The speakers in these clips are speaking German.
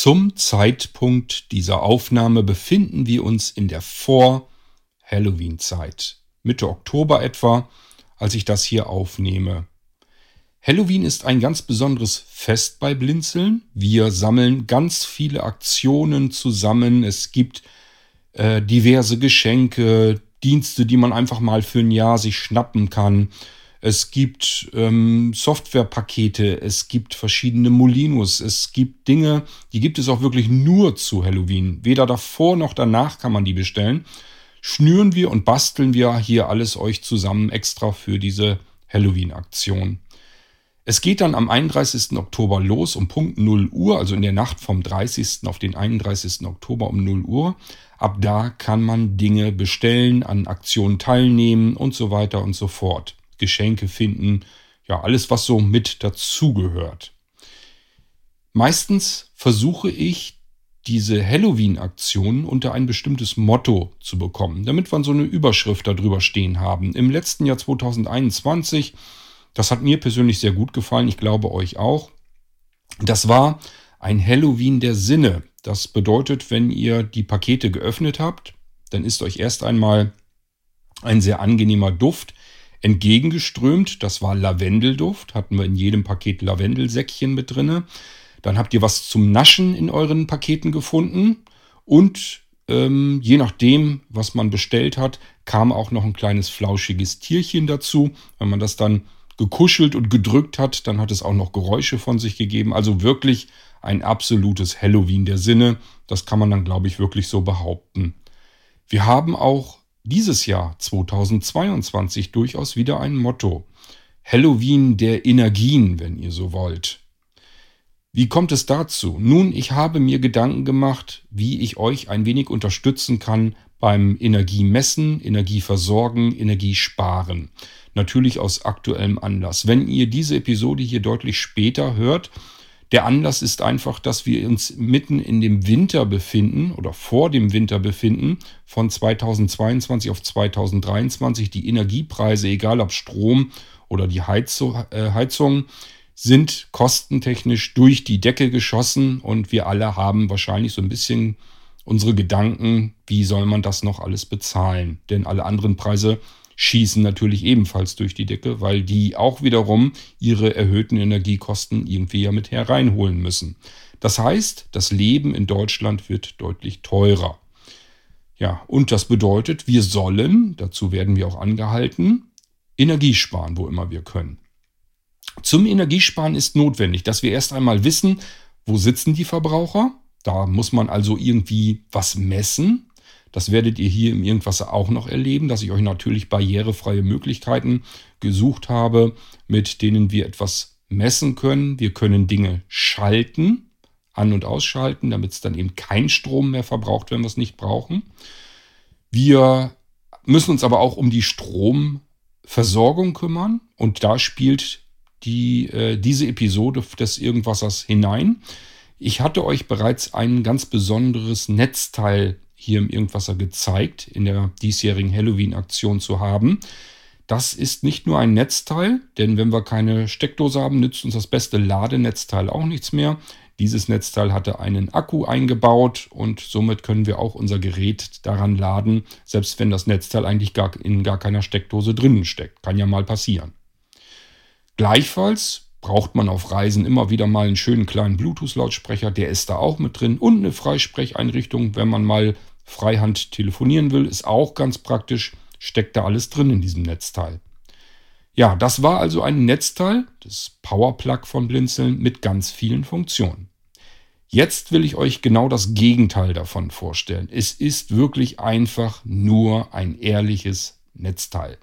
Zum Zeitpunkt dieser Aufnahme befinden wir uns in der Vor-Halloween-Zeit. Mitte Oktober etwa, als ich das hier aufnehme. Halloween ist ein ganz besonderes Fest bei Blinzeln. Wir sammeln ganz viele Aktionen zusammen. Es gibt äh, diverse Geschenke, Dienste, die man einfach mal für ein Jahr sich schnappen kann. Es gibt ähm, Softwarepakete, es gibt verschiedene Molinos, es gibt Dinge, die gibt es auch wirklich nur zu Halloween. Weder davor noch danach kann man die bestellen. Schnüren wir und basteln wir hier alles euch zusammen extra für diese Halloween-Aktion. Es geht dann am 31. Oktober los um Punkt 0 Uhr, also in der Nacht vom 30. auf den 31. Oktober um 0 Uhr. Ab da kann man Dinge bestellen, an Aktionen teilnehmen und so weiter und so fort. Geschenke finden, ja, alles, was so mit dazugehört. Meistens versuche ich, diese Halloween-Aktionen unter ein bestimmtes Motto zu bekommen, damit wir so eine Überschrift darüber stehen haben. Im letzten Jahr 2021, das hat mir persönlich sehr gut gefallen, ich glaube euch auch, das war ein Halloween der Sinne. Das bedeutet, wenn ihr die Pakete geöffnet habt, dann ist euch erst einmal ein sehr angenehmer Duft entgegengeströmt. Das war Lavendelduft. Hatten wir in jedem Paket Lavendelsäckchen mit drinne. Dann habt ihr was zum Naschen in euren Paketen gefunden. Und ähm, je nachdem, was man bestellt hat, kam auch noch ein kleines flauschiges Tierchen dazu. Wenn man das dann gekuschelt und gedrückt hat, dann hat es auch noch Geräusche von sich gegeben. Also wirklich ein absolutes Halloween der Sinne. Das kann man dann, glaube ich, wirklich so behaupten. Wir haben auch dieses Jahr 2022 durchaus wieder ein Motto. Halloween der Energien, wenn ihr so wollt. Wie kommt es dazu? Nun, ich habe mir Gedanken gemacht, wie ich euch ein wenig unterstützen kann beim Energiemessen, Energieversorgen, Energiesparen. Natürlich aus aktuellem Anlass. Wenn ihr diese Episode hier deutlich später hört, der Anlass ist einfach, dass wir uns mitten in dem Winter befinden oder vor dem Winter befinden, von 2022 auf 2023. Die Energiepreise, egal ob Strom oder die Heizung, äh, Heizung, sind kostentechnisch durch die Decke geschossen und wir alle haben wahrscheinlich so ein bisschen unsere Gedanken, wie soll man das noch alles bezahlen? Denn alle anderen Preise schießen natürlich ebenfalls durch die Decke, weil die auch wiederum ihre erhöhten Energiekosten irgendwie ja mit hereinholen müssen. Das heißt, das Leben in Deutschland wird deutlich teurer. Ja, und das bedeutet, wir sollen, dazu werden wir auch angehalten, Energie sparen, wo immer wir können. Zum Energiesparen ist notwendig, dass wir erst einmal wissen, wo sitzen die Verbraucher. Da muss man also irgendwie was messen. Das werdet ihr hier im Irgendwasser auch noch erleben, dass ich euch natürlich barrierefreie Möglichkeiten gesucht habe, mit denen wir etwas messen können. Wir können Dinge schalten, an- und ausschalten, damit es dann eben kein Strom mehr verbraucht, wenn wir es nicht brauchen. Wir müssen uns aber auch um die Stromversorgung kümmern und da spielt die, äh, diese Episode des Irgendwassers hinein. Ich hatte euch bereits ein ganz besonderes Netzteil hier im Irgendwasser gezeigt, in der diesjährigen Halloween-Aktion zu haben. Das ist nicht nur ein Netzteil, denn wenn wir keine Steckdose haben, nützt uns das beste Ladenetzteil auch nichts mehr. Dieses Netzteil hatte einen Akku eingebaut und somit können wir auch unser Gerät daran laden, selbst wenn das Netzteil eigentlich gar in gar keiner Steckdose drinnen steckt. Kann ja mal passieren. Gleichfalls braucht man auf Reisen immer wieder mal einen schönen kleinen Bluetooth-Lautsprecher, der ist da auch mit drin und eine Freisprecheinrichtung, wenn man mal Freihand telefonieren will, ist auch ganz praktisch, steckt da alles drin in diesem Netzteil. Ja, das war also ein Netzteil, das Powerplug von Blinzeln mit ganz vielen Funktionen. Jetzt will ich euch genau das Gegenteil davon vorstellen. Es ist wirklich einfach nur ein ehrliches Netzteil,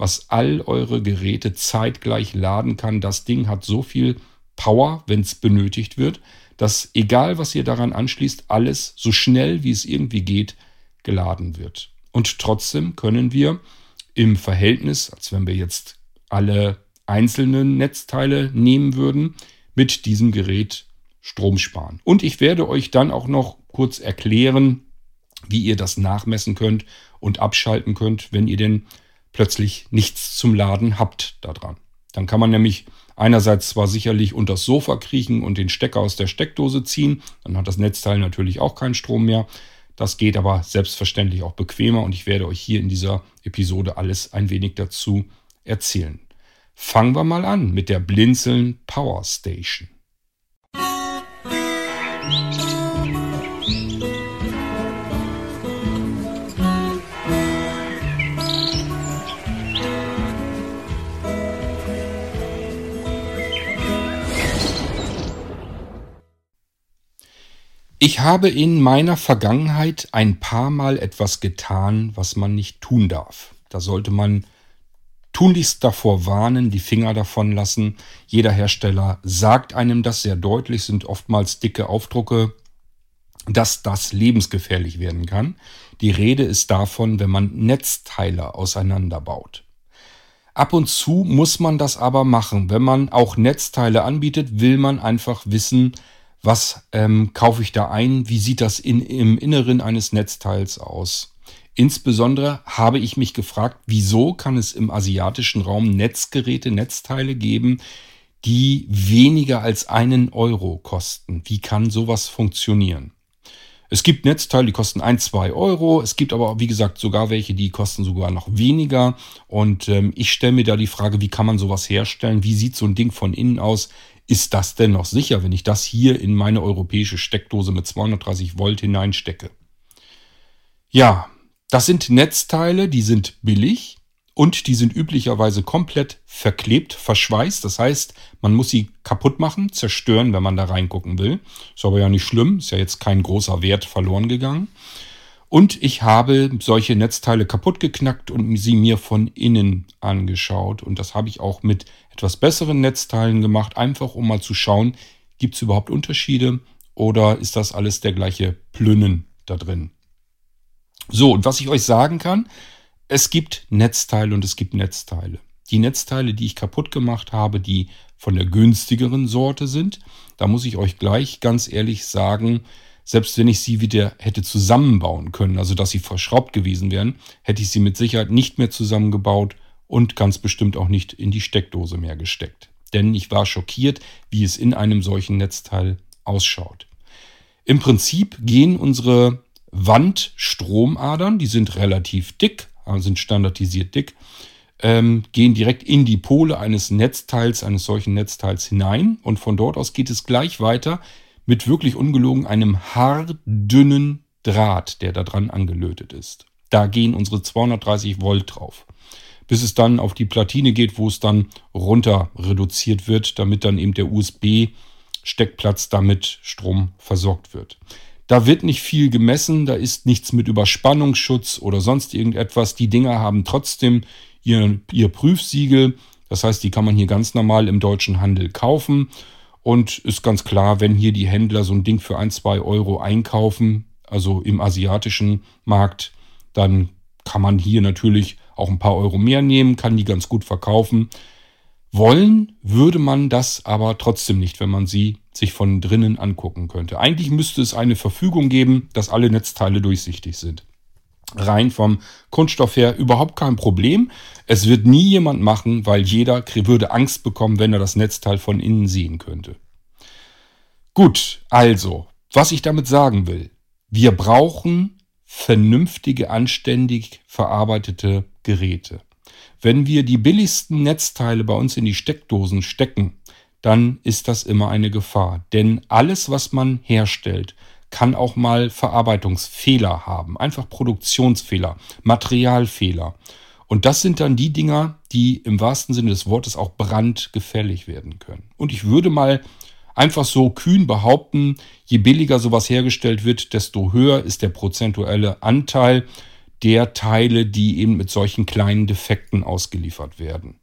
was all eure Geräte zeitgleich laden kann. Das Ding hat so viel Power, wenn es benötigt wird, dass egal was ihr daran anschließt, alles so schnell wie es irgendwie geht geladen wird. Und trotzdem können wir im Verhältnis, als wenn wir jetzt alle einzelnen Netzteile nehmen würden, mit diesem Gerät Strom sparen. Und ich werde euch dann auch noch kurz erklären, wie ihr das nachmessen könnt und abschalten könnt, wenn ihr denn plötzlich nichts zum Laden habt daran. Dann kann man nämlich einerseits zwar sicherlich unter das Sofa kriechen und den Stecker aus der Steckdose ziehen, dann hat das Netzteil natürlich auch keinen Strom mehr. Das geht aber selbstverständlich auch bequemer und ich werde euch hier in dieser Episode alles ein wenig dazu erzählen. Fangen wir mal an mit der Blinzeln Power Station. Ich habe in meiner Vergangenheit ein paar Mal etwas getan, was man nicht tun darf. Da sollte man tunlichst davor warnen, die Finger davon lassen. Jeder Hersteller sagt einem das sehr deutlich, sind oftmals dicke Aufdrucke, dass das lebensgefährlich werden kann. Die Rede ist davon, wenn man Netzteile auseinanderbaut. Ab und zu muss man das aber machen. Wenn man auch Netzteile anbietet, will man einfach wissen, was ähm, kaufe ich da ein, wie sieht das in, im Inneren eines Netzteils aus. Insbesondere habe ich mich gefragt, wieso kann es im asiatischen Raum Netzgeräte, Netzteile geben, die weniger als einen Euro kosten. Wie kann sowas funktionieren? Es gibt Netzteile, die kosten ein, zwei Euro. Es gibt aber, wie gesagt, sogar welche, die kosten sogar noch weniger. Und ähm, ich stelle mir da die Frage, wie kann man sowas herstellen? Wie sieht so ein Ding von innen aus? Ist das denn noch sicher, wenn ich das hier in meine europäische Steckdose mit 230 Volt hineinstecke? Ja, das sind Netzteile, die sind billig und die sind üblicherweise komplett verklebt, verschweißt. Das heißt, man muss sie kaputt machen, zerstören, wenn man da reingucken will. Ist aber ja nicht schlimm, ist ja jetzt kein großer Wert verloren gegangen. Und ich habe solche Netzteile kaputt geknackt und sie mir von innen angeschaut. Und das habe ich auch mit etwas besseren Netzteilen gemacht, einfach um mal zu schauen, gibt es überhaupt Unterschiede oder ist das alles der gleiche Plünnen da drin. So, und was ich euch sagen kann, es gibt Netzteile und es gibt Netzteile. Die Netzteile, die ich kaputt gemacht habe, die von der günstigeren Sorte sind, da muss ich euch gleich ganz ehrlich sagen, selbst wenn ich sie wieder hätte zusammenbauen können, also dass sie verschraubt gewesen wären, hätte ich sie mit Sicherheit nicht mehr zusammengebaut und ganz bestimmt auch nicht in die Steckdose mehr gesteckt. Denn ich war schockiert, wie es in einem solchen Netzteil ausschaut. Im Prinzip gehen unsere Wandstromadern, die sind relativ dick, also sind standardisiert dick, ähm, gehen direkt in die Pole eines Netzteils, eines solchen Netzteils hinein und von dort aus geht es gleich weiter mit wirklich ungelogen einem haardünnen Draht, der da dran angelötet ist. Da gehen unsere 230 Volt drauf. Bis es dann auf die Platine geht, wo es dann runter reduziert wird, damit dann eben der USB-Steckplatz damit Strom versorgt wird. Da wird nicht viel gemessen, da ist nichts mit Überspannungsschutz oder sonst irgendetwas. Die Dinger haben trotzdem ihr, ihr Prüfsiegel. Das heißt, die kann man hier ganz normal im deutschen Handel kaufen. Und ist ganz klar, wenn hier die Händler so ein Ding für ein, zwei Euro einkaufen, also im asiatischen Markt, dann kann man hier natürlich auch ein paar Euro mehr nehmen, kann die ganz gut verkaufen. Wollen würde man das aber trotzdem nicht, wenn man sie sich von drinnen angucken könnte. Eigentlich müsste es eine Verfügung geben, dass alle Netzteile durchsichtig sind rein vom Kunststoff her überhaupt kein Problem. Es wird nie jemand machen, weil jeder würde Angst bekommen, wenn er das Netzteil von innen sehen könnte. Gut, also, was ich damit sagen will, wir brauchen vernünftige, anständig verarbeitete Geräte. Wenn wir die billigsten Netzteile bei uns in die Steckdosen stecken, dann ist das immer eine Gefahr. Denn alles, was man herstellt, kann auch mal Verarbeitungsfehler haben, einfach Produktionsfehler, Materialfehler. Und das sind dann die Dinger, die im wahrsten Sinne des Wortes auch brandgefällig werden können. Und ich würde mal einfach so kühn behaupten, je billiger sowas hergestellt wird, desto höher ist der prozentuelle Anteil der Teile, die eben mit solchen kleinen Defekten ausgeliefert werden.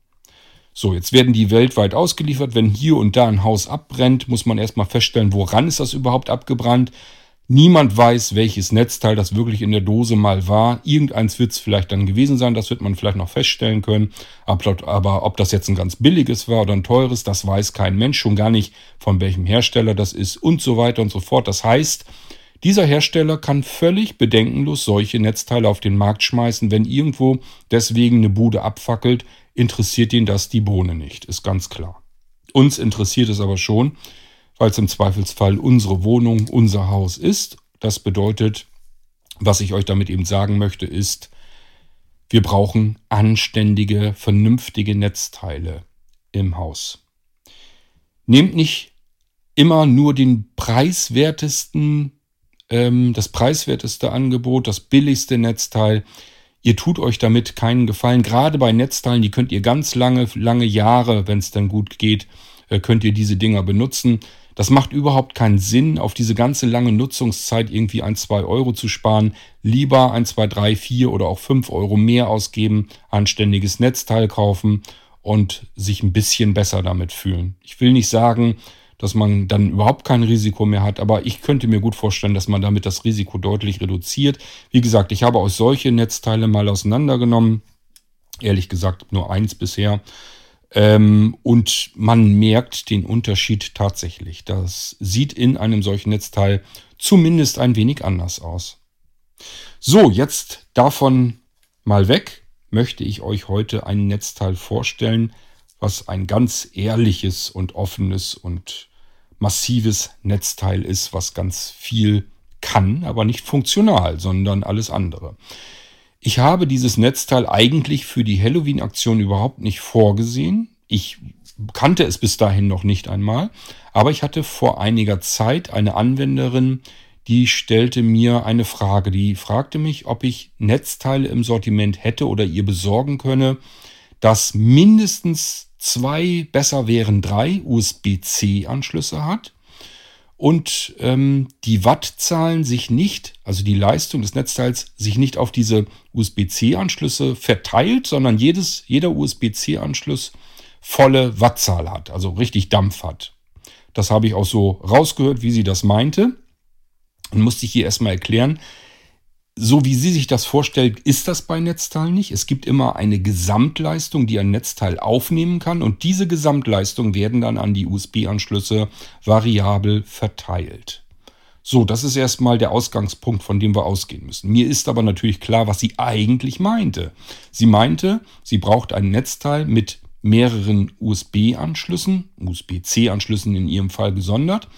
So, jetzt werden die weltweit ausgeliefert. Wenn hier und da ein Haus abbrennt, muss man erstmal feststellen, woran ist das überhaupt abgebrannt. Niemand weiß, welches Netzteil das wirklich in der Dose mal war. Irgendeins wird es vielleicht dann gewesen sein, das wird man vielleicht noch feststellen können. Aber ob das jetzt ein ganz billiges war oder ein teures, das weiß kein Mensch, schon gar nicht von welchem Hersteller das ist und so weiter und so fort. Das heißt, dieser Hersteller kann völlig bedenkenlos solche Netzteile auf den Markt schmeißen, wenn irgendwo deswegen eine Bude abfackelt, interessiert ihn das die Bohne nicht, ist ganz klar. Uns interessiert es aber schon, weil es im Zweifelsfall unsere Wohnung, unser Haus ist. Das bedeutet, was ich euch damit eben sagen möchte, ist, wir brauchen anständige, vernünftige Netzteile im Haus. Nehmt nicht immer nur den preiswertesten, ähm, das preiswerteste Angebot, das billigste Netzteil. Ihr tut euch damit keinen Gefallen. Gerade bei Netzteilen, die könnt ihr ganz lange, lange Jahre, wenn es dann gut geht, äh, könnt ihr diese Dinger benutzen. Das macht überhaupt keinen Sinn, auf diese ganze lange Nutzungszeit irgendwie ein, zwei Euro zu sparen. Lieber ein, zwei, drei, vier oder auch fünf Euro mehr ausgeben, anständiges Netzteil kaufen und sich ein bisschen besser damit fühlen. Ich will nicht sagen, dass man dann überhaupt kein Risiko mehr hat, aber ich könnte mir gut vorstellen, dass man damit das Risiko deutlich reduziert. Wie gesagt, ich habe auch solche Netzteile mal auseinandergenommen. Ehrlich gesagt nur eins bisher. Ähm, und man merkt den Unterschied tatsächlich. Das sieht in einem solchen Netzteil zumindest ein wenig anders aus. So, jetzt davon mal weg, möchte ich euch heute ein Netzteil vorstellen, was ein ganz ehrliches und offenes und massives Netzteil ist, was ganz viel kann, aber nicht funktional, sondern alles andere. Ich habe dieses Netzteil eigentlich für die Halloween-Aktion überhaupt nicht vorgesehen. Ich kannte es bis dahin noch nicht einmal, aber ich hatte vor einiger Zeit eine Anwenderin, die stellte mir eine Frage. Die fragte mich, ob ich Netzteile im Sortiment hätte oder ihr besorgen könne, das mindestens zwei, besser wären drei USB-C-Anschlüsse hat und ähm, die Wattzahlen sich nicht, also die Leistung des Netzteils, sich nicht auf diese USB-C-Anschlüsse verteilt, sondern jedes, jeder USB-C-Anschluss volle Wattzahl hat, also richtig Dampf hat. Das habe ich auch so rausgehört, wie sie das meinte. Und musste ich hier erstmal erklären, so wie sie sich das vorstellt, ist das bei Netzteilen nicht. Es gibt immer eine Gesamtleistung, die ein Netzteil aufnehmen kann und diese Gesamtleistung werden dann an die USB-Anschlüsse variabel verteilt. So, das ist erstmal der Ausgangspunkt, von dem wir ausgehen müssen. Mir ist aber natürlich klar, was sie eigentlich meinte. Sie meinte, sie braucht ein Netzteil mit mehreren USB-Anschlüssen, USB-C-Anschlüssen in ihrem Fall gesondert.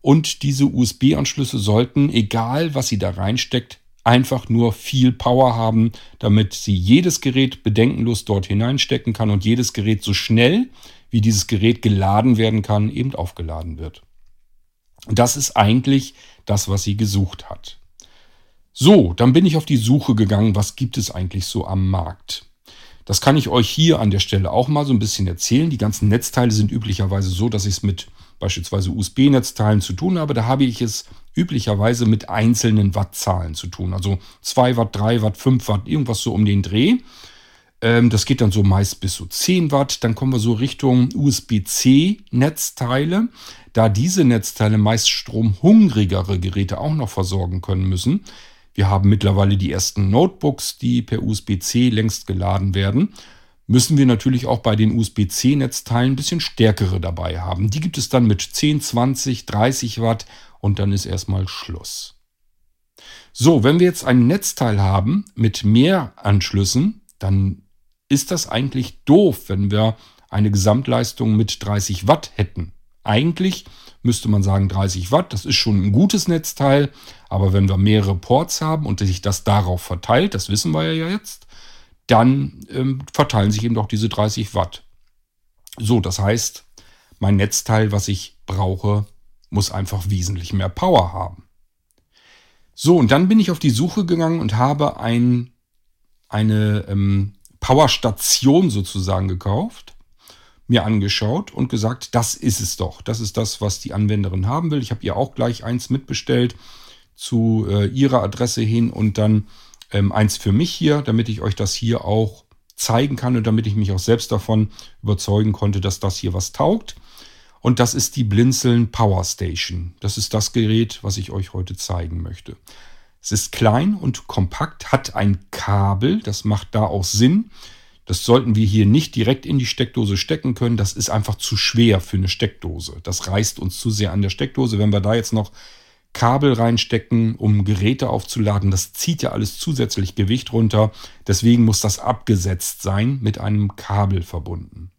Und diese USB-Anschlüsse sollten, egal was sie da reinsteckt, einfach nur viel Power haben, damit sie jedes Gerät bedenkenlos dort hineinstecken kann und jedes Gerät so schnell, wie dieses Gerät geladen werden kann, eben aufgeladen wird. Das ist eigentlich das, was sie gesucht hat. So, dann bin ich auf die Suche gegangen, was gibt es eigentlich so am Markt. Das kann ich euch hier an der Stelle auch mal so ein bisschen erzählen. Die ganzen Netzteile sind üblicherweise so, dass ich es mit beispielsweise USB-Netzteilen zu tun habe. Da habe ich es üblicherweise mit einzelnen Wattzahlen zu tun. Also 2 Watt, 3 Watt, 5 Watt, irgendwas so um den Dreh. Ähm, das geht dann so meist bis so 10 Watt. Dann kommen wir so Richtung USB-C-Netzteile. Da diese Netzteile meist stromhungrigere Geräte auch noch versorgen können müssen, wir haben mittlerweile die ersten Notebooks, die per USB-C längst geladen werden. Müssen wir natürlich auch bei den USB-C-Netzteilen ein bisschen stärkere dabei haben. Die gibt es dann mit 10, 20, 30 Watt und dann ist erstmal Schluss. So, wenn wir jetzt ein Netzteil haben mit mehr Anschlüssen, dann ist das eigentlich doof, wenn wir eine Gesamtleistung mit 30 Watt hätten. Eigentlich müsste man sagen 30 Watt, das ist schon ein gutes Netzteil, aber wenn wir mehrere Ports haben und sich das darauf verteilt, das wissen wir ja jetzt, dann ähm, verteilen sich eben doch diese 30 Watt. So, das heißt, mein Netzteil, was ich brauche, muss einfach wesentlich mehr Power haben. So, und dann bin ich auf die Suche gegangen und habe ein, eine ähm, Powerstation sozusagen gekauft, mir angeschaut und gesagt, das ist es doch. Das ist das, was die Anwenderin haben will. Ich habe ihr auch gleich eins mitbestellt zu äh, ihrer Adresse hin und dann ähm, eins für mich hier, damit ich euch das hier auch zeigen kann und damit ich mich auch selbst davon überzeugen konnte, dass das hier was taugt. Und das ist die Blinzeln Power Station. Das ist das Gerät, was ich euch heute zeigen möchte. Es ist klein und kompakt, hat ein Kabel, das macht da auch Sinn. Das sollten wir hier nicht direkt in die Steckdose stecken können. Das ist einfach zu schwer für eine Steckdose. Das reißt uns zu sehr an der Steckdose. Wenn wir da jetzt noch Kabel reinstecken, um Geräte aufzuladen. Das zieht ja alles zusätzlich Gewicht runter. Deswegen muss das abgesetzt sein, mit einem Kabel verbunden.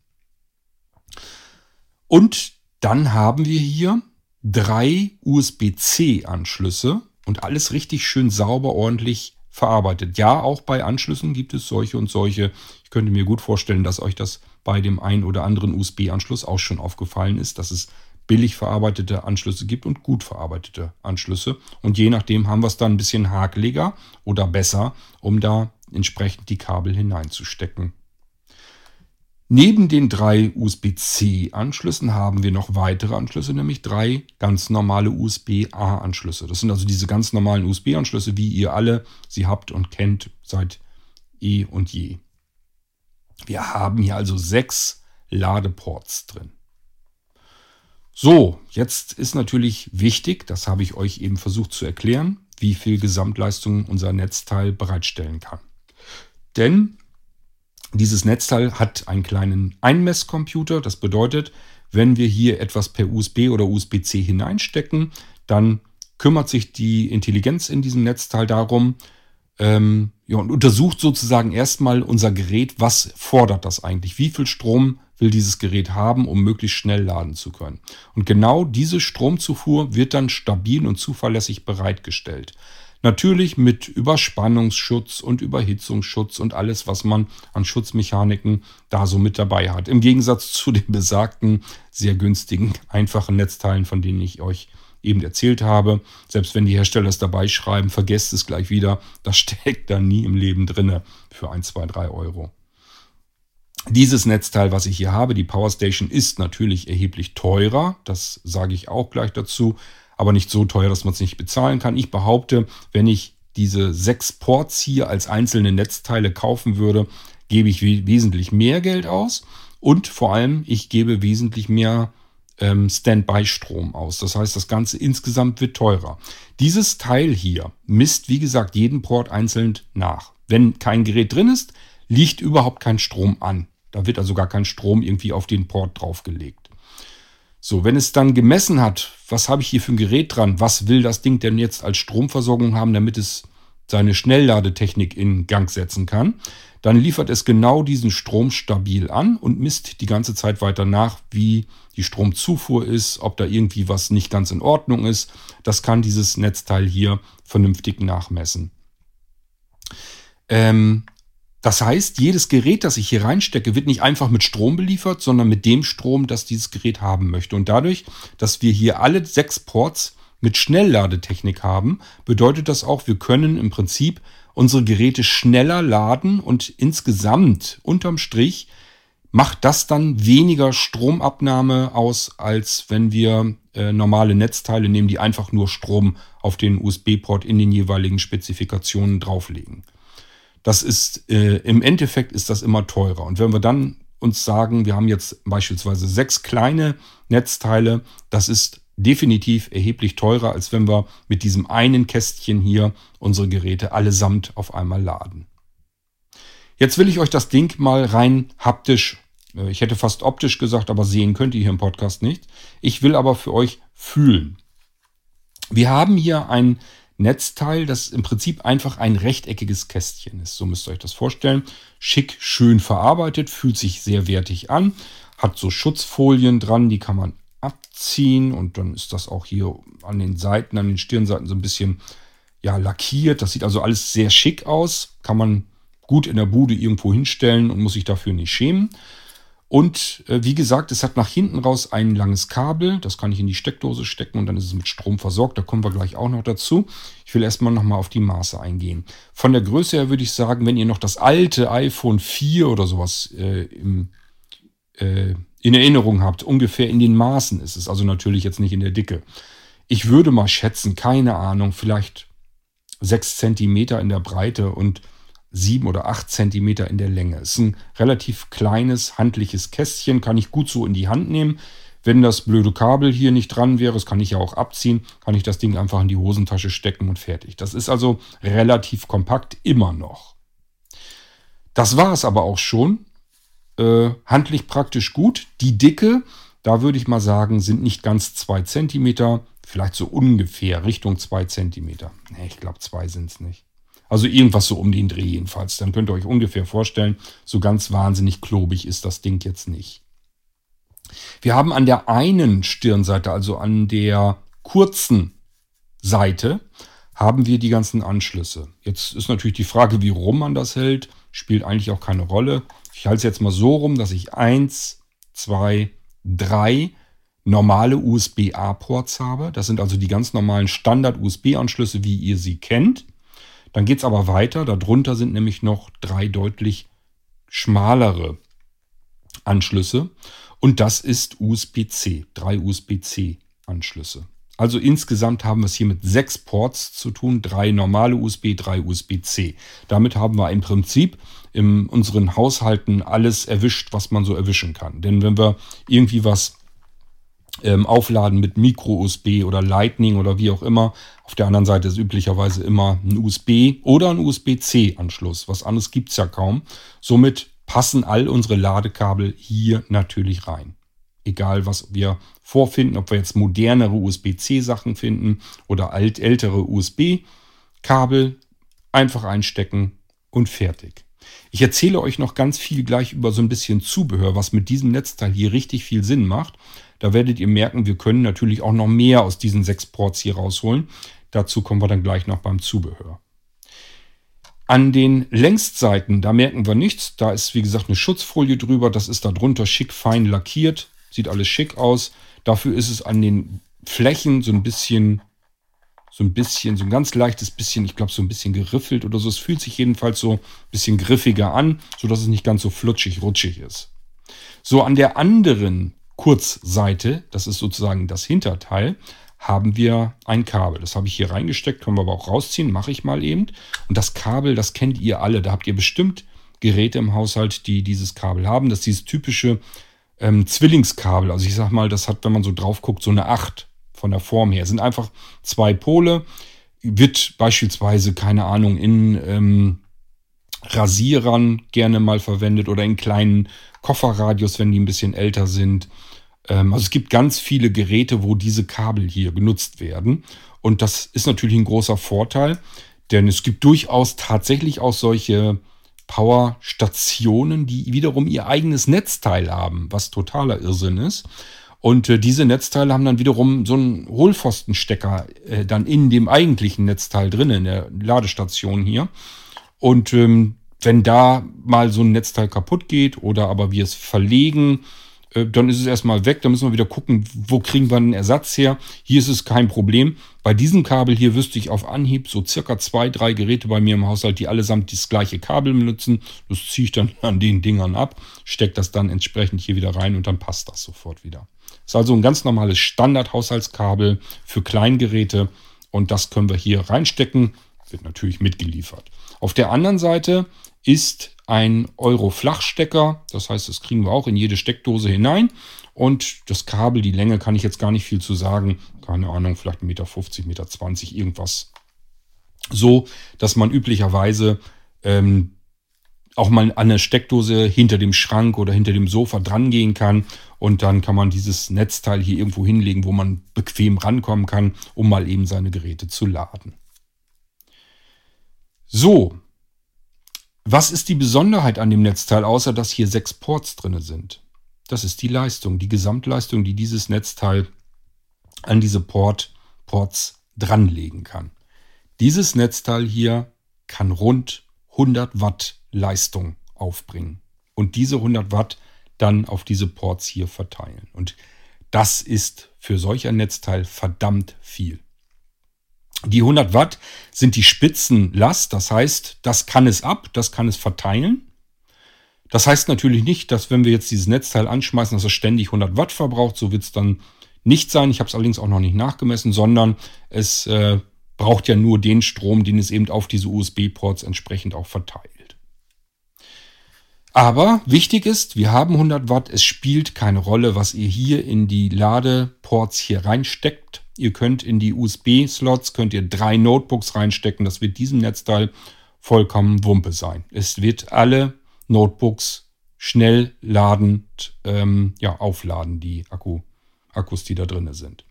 Und dann haben wir hier drei USB-C-Anschlüsse und alles richtig schön sauber, ordentlich verarbeitet. Ja, auch bei Anschlüssen gibt es solche und solche. Ich könnte mir gut vorstellen, dass euch das bei dem einen oder anderen USB-Anschluss auch schon aufgefallen ist, dass es billig verarbeitete Anschlüsse gibt und gut verarbeitete Anschlüsse. Und je nachdem haben wir es dann ein bisschen hakeliger oder besser, um da entsprechend die Kabel hineinzustecken. Neben den drei USB-C-Anschlüssen haben wir noch weitere Anschlüsse, nämlich drei ganz normale USB-A-Anschlüsse. Das sind also diese ganz normalen USB-Anschlüsse, wie ihr alle sie habt und kennt seit eh und je. Wir haben hier also sechs Ladeports drin. So, jetzt ist natürlich wichtig, das habe ich euch eben versucht zu erklären, wie viel Gesamtleistung unser Netzteil bereitstellen kann. Denn dieses Netzteil hat einen kleinen Einmesscomputer. Das bedeutet, wenn wir hier etwas per USB oder USB-C hineinstecken, dann kümmert sich die Intelligenz in diesem Netzteil darum ähm, ja, und untersucht sozusagen erstmal unser Gerät, was fordert das eigentlich? Wie viel Strom will dieses Gerät haben, um möglichst schnell laden zu können? Und genau diese Stromzufuhr wird dann stabil und zuverlässig bereitgestellt. Natürlich mit Überspannungsschutz und Überhitzungsschutz und alles, was man an Schutzmechaniken da so mit dabei hat. Im Gegensatz zu den besagten, sehr günstigen, einfachen Netzteilen, von denen ich euch eben erzählt habe. Selbst wenn die Hersteller es dabei schreiben, vergesst es gleich wieder. Das steckt da nie im Leben drinne für 1, 2, 3 Euro. Dieses Netzteil, was ich hier habe, die Powerstation, ist natürlich erheblich teurer. Das sage ich auch gleich dazu aber nicht so teuer, dass man es nicht bezahlen kann. Ich behaupte, wenn ich diese sechs Ports hier als einzelne Netzteile kaufen würde, gebe ich wesentlich mehr Geld aus und vor allem ich gebe wesentlich mehr ähm, Standby-Strom aus. Das heißt, das Ganze insgesamt wird teurer. Dieses Teil hier misst, wie gesagt, jeden Port einzeln nach. Wenn kein Gerät drin ist, liegt überhaupt kein Strom an. Da wird also gar kein Strom irgendwie auf den Port draufgelegt. So, wenn es dann gemessen hat, was habe ich hier für ein Gerät dran, was will das Ding denn jetzt als Stromversorgung haben, damit es seine Schnellladetechnik in Gang setzen kann, dann liefert es genau diesen Strom stabil an und misst die ganze Zeit weiter nach, wie die Stromzufuhr ist, ob da irgendwie was nicht ganz in Ordnung ist. Das kann dieses Netzteil hier vernünftig nachmessen. Ähm, das heißt, jedes Gerät, das ich hier reinstecke, wird nicht einfach mit Strom beliefert, sondern mit dem Strom, das dieses Gerät haben möchte. Und dadurch, dass wir hier alle sechs Ports mit Schnellladetechnik haben, bedeutet das auch, wir können im Prinzip unsere Geräte schneller laden und insgesamt unterm Strich macht das dann weniger Stromabnahme aus, als wenn wir äh, normale Netzteile nehmen, die einfach nur Strom auf den USB-Port in den jeweiligen Spezifikationen drauflegen. Das ist äh, im Endeffekt ist das immer teurer. Und wenn wir dann uns sagen, wir haben jetzt beispielsweise sechs kleine Netzteile, das ist definitiv erheblich teurer, als wenn wir mit diesem einen Kästchen hier unsere Geräte allesamt auf einmal laden. Jetzt will ich euch das Ding mal rein haptisch, äh, ich hätte fast optisch gesagt, aber sehen könnt ihr hier im Podcast nicht. Ich will aber für euch fühlen. Wir haben hier ein Netzteil, das im Prinzip einfach ein rechteckiges Kästchen ist. So müsst ihr euch das vorstellen. Schick, schön verarbeitet, fühlt sich sehr wertig an, hat so Schutzfolien dran, die kann man abziehen und dann ist das auch hier an den Seiten, an den Stirnseiten so ein bisschen ja, lackiert. Das sieht also alles sehr schick aus, kann man gut in der Bude irgendwo hinstellen und muss sich dafür nicht schämen. Und äh, wie gesagt, es hat nach hinten raus ein langes Kabel. Das kann ich in die Steckdose stecken und dann ist es mit Strom versorgt. Da kommen wir gleich auch noch dazu. Ich will erstmal nochmal auf die Maße eingehen. Von der Größe her würde ich sagen, wenn ihr noch das alte iPhone 4 oder sowas äh, im, äh, in Erinnerung habt, ungefähr in den Maßen ist es. Also natürlich jetzt nicht in der Dicke. Ich würde mal schätzen, keine Ahnung, vielleicht 6 cm in der Breite und sieben oder acht Zentimeter in der Länge. Ist ein relativ kleines, handliches Kästchen, kann ich gut so in die Hand nehmen. Wenn das blöde Kabel hier nicht dran wäre, das kann ich ja auch abziehen, kann ich das Ding einfach in die Hosentasche stecken und fertig. Das ist also relativ kompakt, immer noch. Das war es aber auch schon. Äh, handlich praktisch gut. Die Dicke, da würde ich mal sagen, sind nicht ganz zwei Zentimeter, vielleicht so ungefähr Richtung zwei Zentimeter. Nee, ich glaube, zwei sind es nicht. Also irgendwas so um den Dreh jedenfalls. Dann könnt ihr euch ungefähr vorstellen, so ganz wahnsinnig klobig ist das Ding jetzt nicht. Wir haben an der einen Stirnseite, also an der kurzen Seite, haben wir die ganzen Anschlüsse. Jetzt ist natürlich die Frage, wie rum man das hält, spielt eigentlich auch keine Rolle. Ich halte es jetzt mal so rum, dass ich eins, zwei, drei normale USB-A-Ports habe. Das sind also die ganz normalen Standard-USB-Anschlüsse, wie ihr sie kennt. Dann geht es aber weiter. Darunter sind nämlich noch drei deutlich schmalere Anschlüsse. Und das ist USB-C, drei USB-C-Anschlüsse. Also insgesamt haben wir es hier mit sechs Ports zu tun, drei normale USB, drei USB-C. Damit haben wir im Prinzip in unseren Haushalten alles erwischt, was man so erwischen kann. Denn wenn wir irgendwie was ähm, aufladen mit Micro-USB oder Lightning oder wie auch immer, auf der anderen Seite ist üblicherweise immer ein USB oder ein USB-C-Anschluss. Was anderes gibt es ja kaum. Somit passen all unsere Ladekabel hier natürlich rein. Egal, was wir vorfinden, ob wir jetzt modernere USB-C-Sachen finden oder alt, ältere USB-Kabel, einfach einstecken und fertig. Ich erzähle euch noch ganz viel gleich über so ein bisschen Zubehör, was mit diesem Netzteil hier richtig viel Sinn macht. Da werdet ihr merken, wir können natürlich auch noch mehr aus diesen sechs Ports hier rausholen. Dazu kommen wir dann gleich noch beim Zubehör. An den Längsseiten, da merken wir nichts. Da ist, wie gesagt, eine Schutzfolie drüber. Das ist darunter schick fein lackiert. Sieht alles schick aus. Dafür ist es an den Flächen so ein bisschen, so ein bisschen, so ein ganz leichtes bisschen, ich glaube, so ein bisschen geriffelt oder so. Es fühlt sich jedenfalls so ein bisschen griffiger an, sodass es nicht ganz so flutschig, rutschig ist. So, an der anderen Kurzseite, das ist sozusagen das Hinterteil, haben wir ein Kabel. Das habe ich hier reingesteckt, können wir aber auch rausziehen, mache ich mal eben. Und das Kabel, das kennt ihr alle. Da habt ihr bestimmt Geräte im Haushalt, die dieses Kabel haben. Das ist dieses typische ähm, Zwillingskabel. Also ich sag mal, das hat, wenn man so drauf guckt, so eine 8 von der Form her. Es sind einfach zwei Pole. Wird beispielsweise, keine Ahnung, in ähm, Rasierern gerne mal verwendet oder in kleinen Kofferradios, wenn die ein bisschen älter sind. Ähm, also es gibt ganz viele Geräte, wo diese Kabel hier genutzt werden. Und das ist natürlich ein großer Vorteil, denn es gibt durchaus tatsächlich auch solche Powerstationen, die wiederum ihr eigenes Netzteil haben, was totaler Irrsinn ist. Und äh, diese Netzteile haben dann wiederum so einen Hohlpfostenstecker äh, dann in dem eigentlichen Netzteil drin, in der Ladestation hier. Und ähm, wenn da mal so ein Netzteil kaputt geht oder aber wir es verlegen, dann ist es erstmal weg. Dann müssen wir wieder gucken, wo kriegen wir einen Ersatz her. Hier ist es kein Problem. Bei diesem Kabel hier wüsste ich auf Anhieb so circa zwei, drei Geräte bei mir im Haushalt, die allesamt das gleiche Kabel benutzen. Das ziehe ich dann an den Dingern ab, stecke das dann entsprechend hier wieder rein und dann passt das sofort wieder. Das ist also ein ganz normales Standard-Haushaltskabel für Kleingeräte und das können wir hier reinstecken. Wird natürlich mitgeliefert. Auf der anderen Seite ist ein Euro-Flachstecker. Das heißt, das kriegen wir auch in jede Steckdose hinein. Und das Kabel, die Länge kann ich jetzt gar nicht viel zu sagen. Keine Ahnung, vielleicht 1,50 Meter, 1,20 Meter, irgendwas. So, dass man üblicherweise ähm, auch mal an eine Steckdose hinter dem Schrank oder hinter dem Sofa dran gehen kann. Und dann kann man dieses Netzteil hier irgendwo hinlegen, wo man bequem rankommen kann, um mal eben seine Geräte zu laden. So, was ist die Besonderheit an dem Netzteil, außer dass hier sechs Ports drin sind? Das ist die Leistung, die Gesamtleistung, die dieses Netzteil an diese Port, Ports dranlegen kann. Dieses Netzteil hier kann rund 100 Watt Leistung aufbringen und diese 100 Watt dann auf diese Ports hier verteilen. Und das ist für solch ein Netzteil verdammt viel. Die 100 Watt sind die Spitzenlast, das heißt, das kann es ab, das kann es verteilen. Das heißt natürlich nicht, dass wenn wir jetzt dieses Netzteil anschmeißen, dass es ständig 100 Watt verbraucht. So wird es dann nicht sein. Ich habe es allerdings auch noch nicht nachgemessen, sondern es äh, braucht ja nur den Strom, den es eben auf diese USB-Ports entsprechend auch verteilt. Aber wichtig ist, wir haben 100 Watt. Es spielt keine Rolle, was ihr hier in die Ladeports hier reinsteckt. Ihr könnt in die USB-Slots, könnt ihr drei Notebooks reinstecken. Das wird diesem Netzteil vollkommen Wumpe sein. Es wird alle Notebooks schnell ladend ähm, ja, aufladen, die Akku, Akkus, die da drin sind.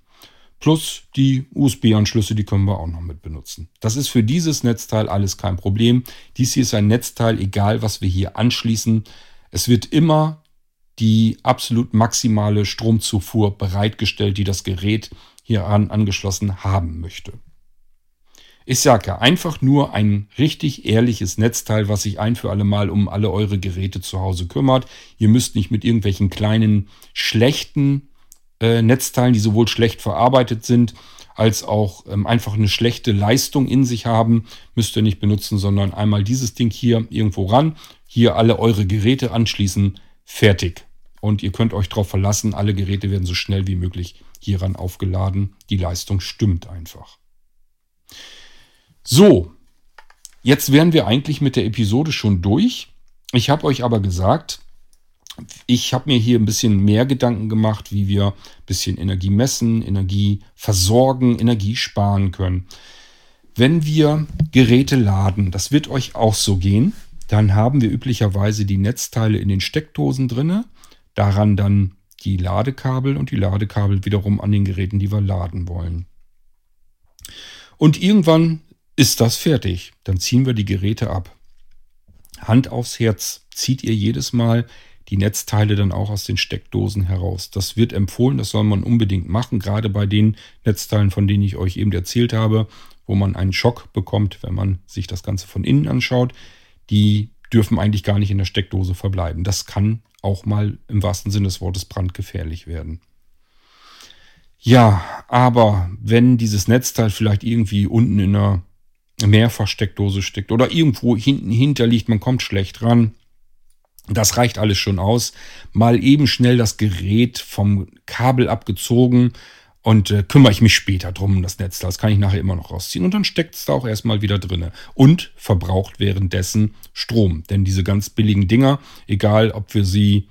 Plus die USB-Anschlüsse, die können wir auch noch mit benutzen. Das ist für dieses Netzteil alles kein Problem. Dies hier ist ein Netzteil, egal was wir hier anschließen. Es wird immer die absolut maximale Stromzufuhr bereitgestellt, die das Gerät hieran angeschlossen haben möchte. Ich sage ja, einfach nur ein richtig ehrliches Netzteil, was sich ein für alle Mal um alle eure Geräte zu Hause kümmert. Ihr müsst nicht mit irgendwelchen kleinen, schlechten äh, Netzteilen, die sowohl schlecht verarbeitet sind, als auch ähm, einfach eine schlechte Leistung in sich haben, müsst ihr nicht benutzen, sondern einmal dieses Ding hier irgendwo ran, hier alle eure Geräte anschließen, fertig. Und ihr könnt euch darauf verlassen, alle Geräte werden so schnell wie möglich hieran aufgeladen. Die Leistung stimmt einfach. So, jetzt wären wir eigentlich mit der Episode schon durch. Ich habe euch aber gesagt, ich habe mir hier ein bisschen mehr Gedanken gemacht, wie wir ein bisschen Energie messen, Energie versorgen, Energie sparen können. Wenn wir Geräte laden, das wird euch auch so gehen, dann haben wir üblicherweise die Netzteile in den Steckdosen drinne, daran dann die Ladekabel und die Ladekabel wiederum an den Geräten, die wir laden wollen. Und irgendwann ist das fertig. Dann ziehen wir die Geräte ab. Hand aufs Herz, zieht ihr jedes Mal die Netzteile dann auch aus den Steckdosen heraus. Das wird empfohlen, das soll man unbedingt machen, gerade bei den Netzteilen, von denen ich euch eben erzählt habe, wo man einen Schock bekommt, wenn man sich das Ganze von innen anschaut. Die dürfen eigentlich gar nicht in der Steckdose verbleiben. Das kann auch mal im wahrsten Sinne des Wortes brandgefährlich werden. Ja, aber wenn dieses Netzteil vielleicht irgendwie unten in einer Mehrfachsteckdose steckt oder irgendwo hinten hinterliegt, man kommt schlecht ran. Das reicht alles schon aus. Mal eben schnell das Gerät vom Kabel abgezogen und äh, kümmere ich mich später drum um das Netz. Das kann ich nachher immer noch rausziehen und dann steckt es da auch erstmal wieder drinne und verbraucht währenddessen Strom. Denn diese ganz billigen Dinger, egal ob wir sie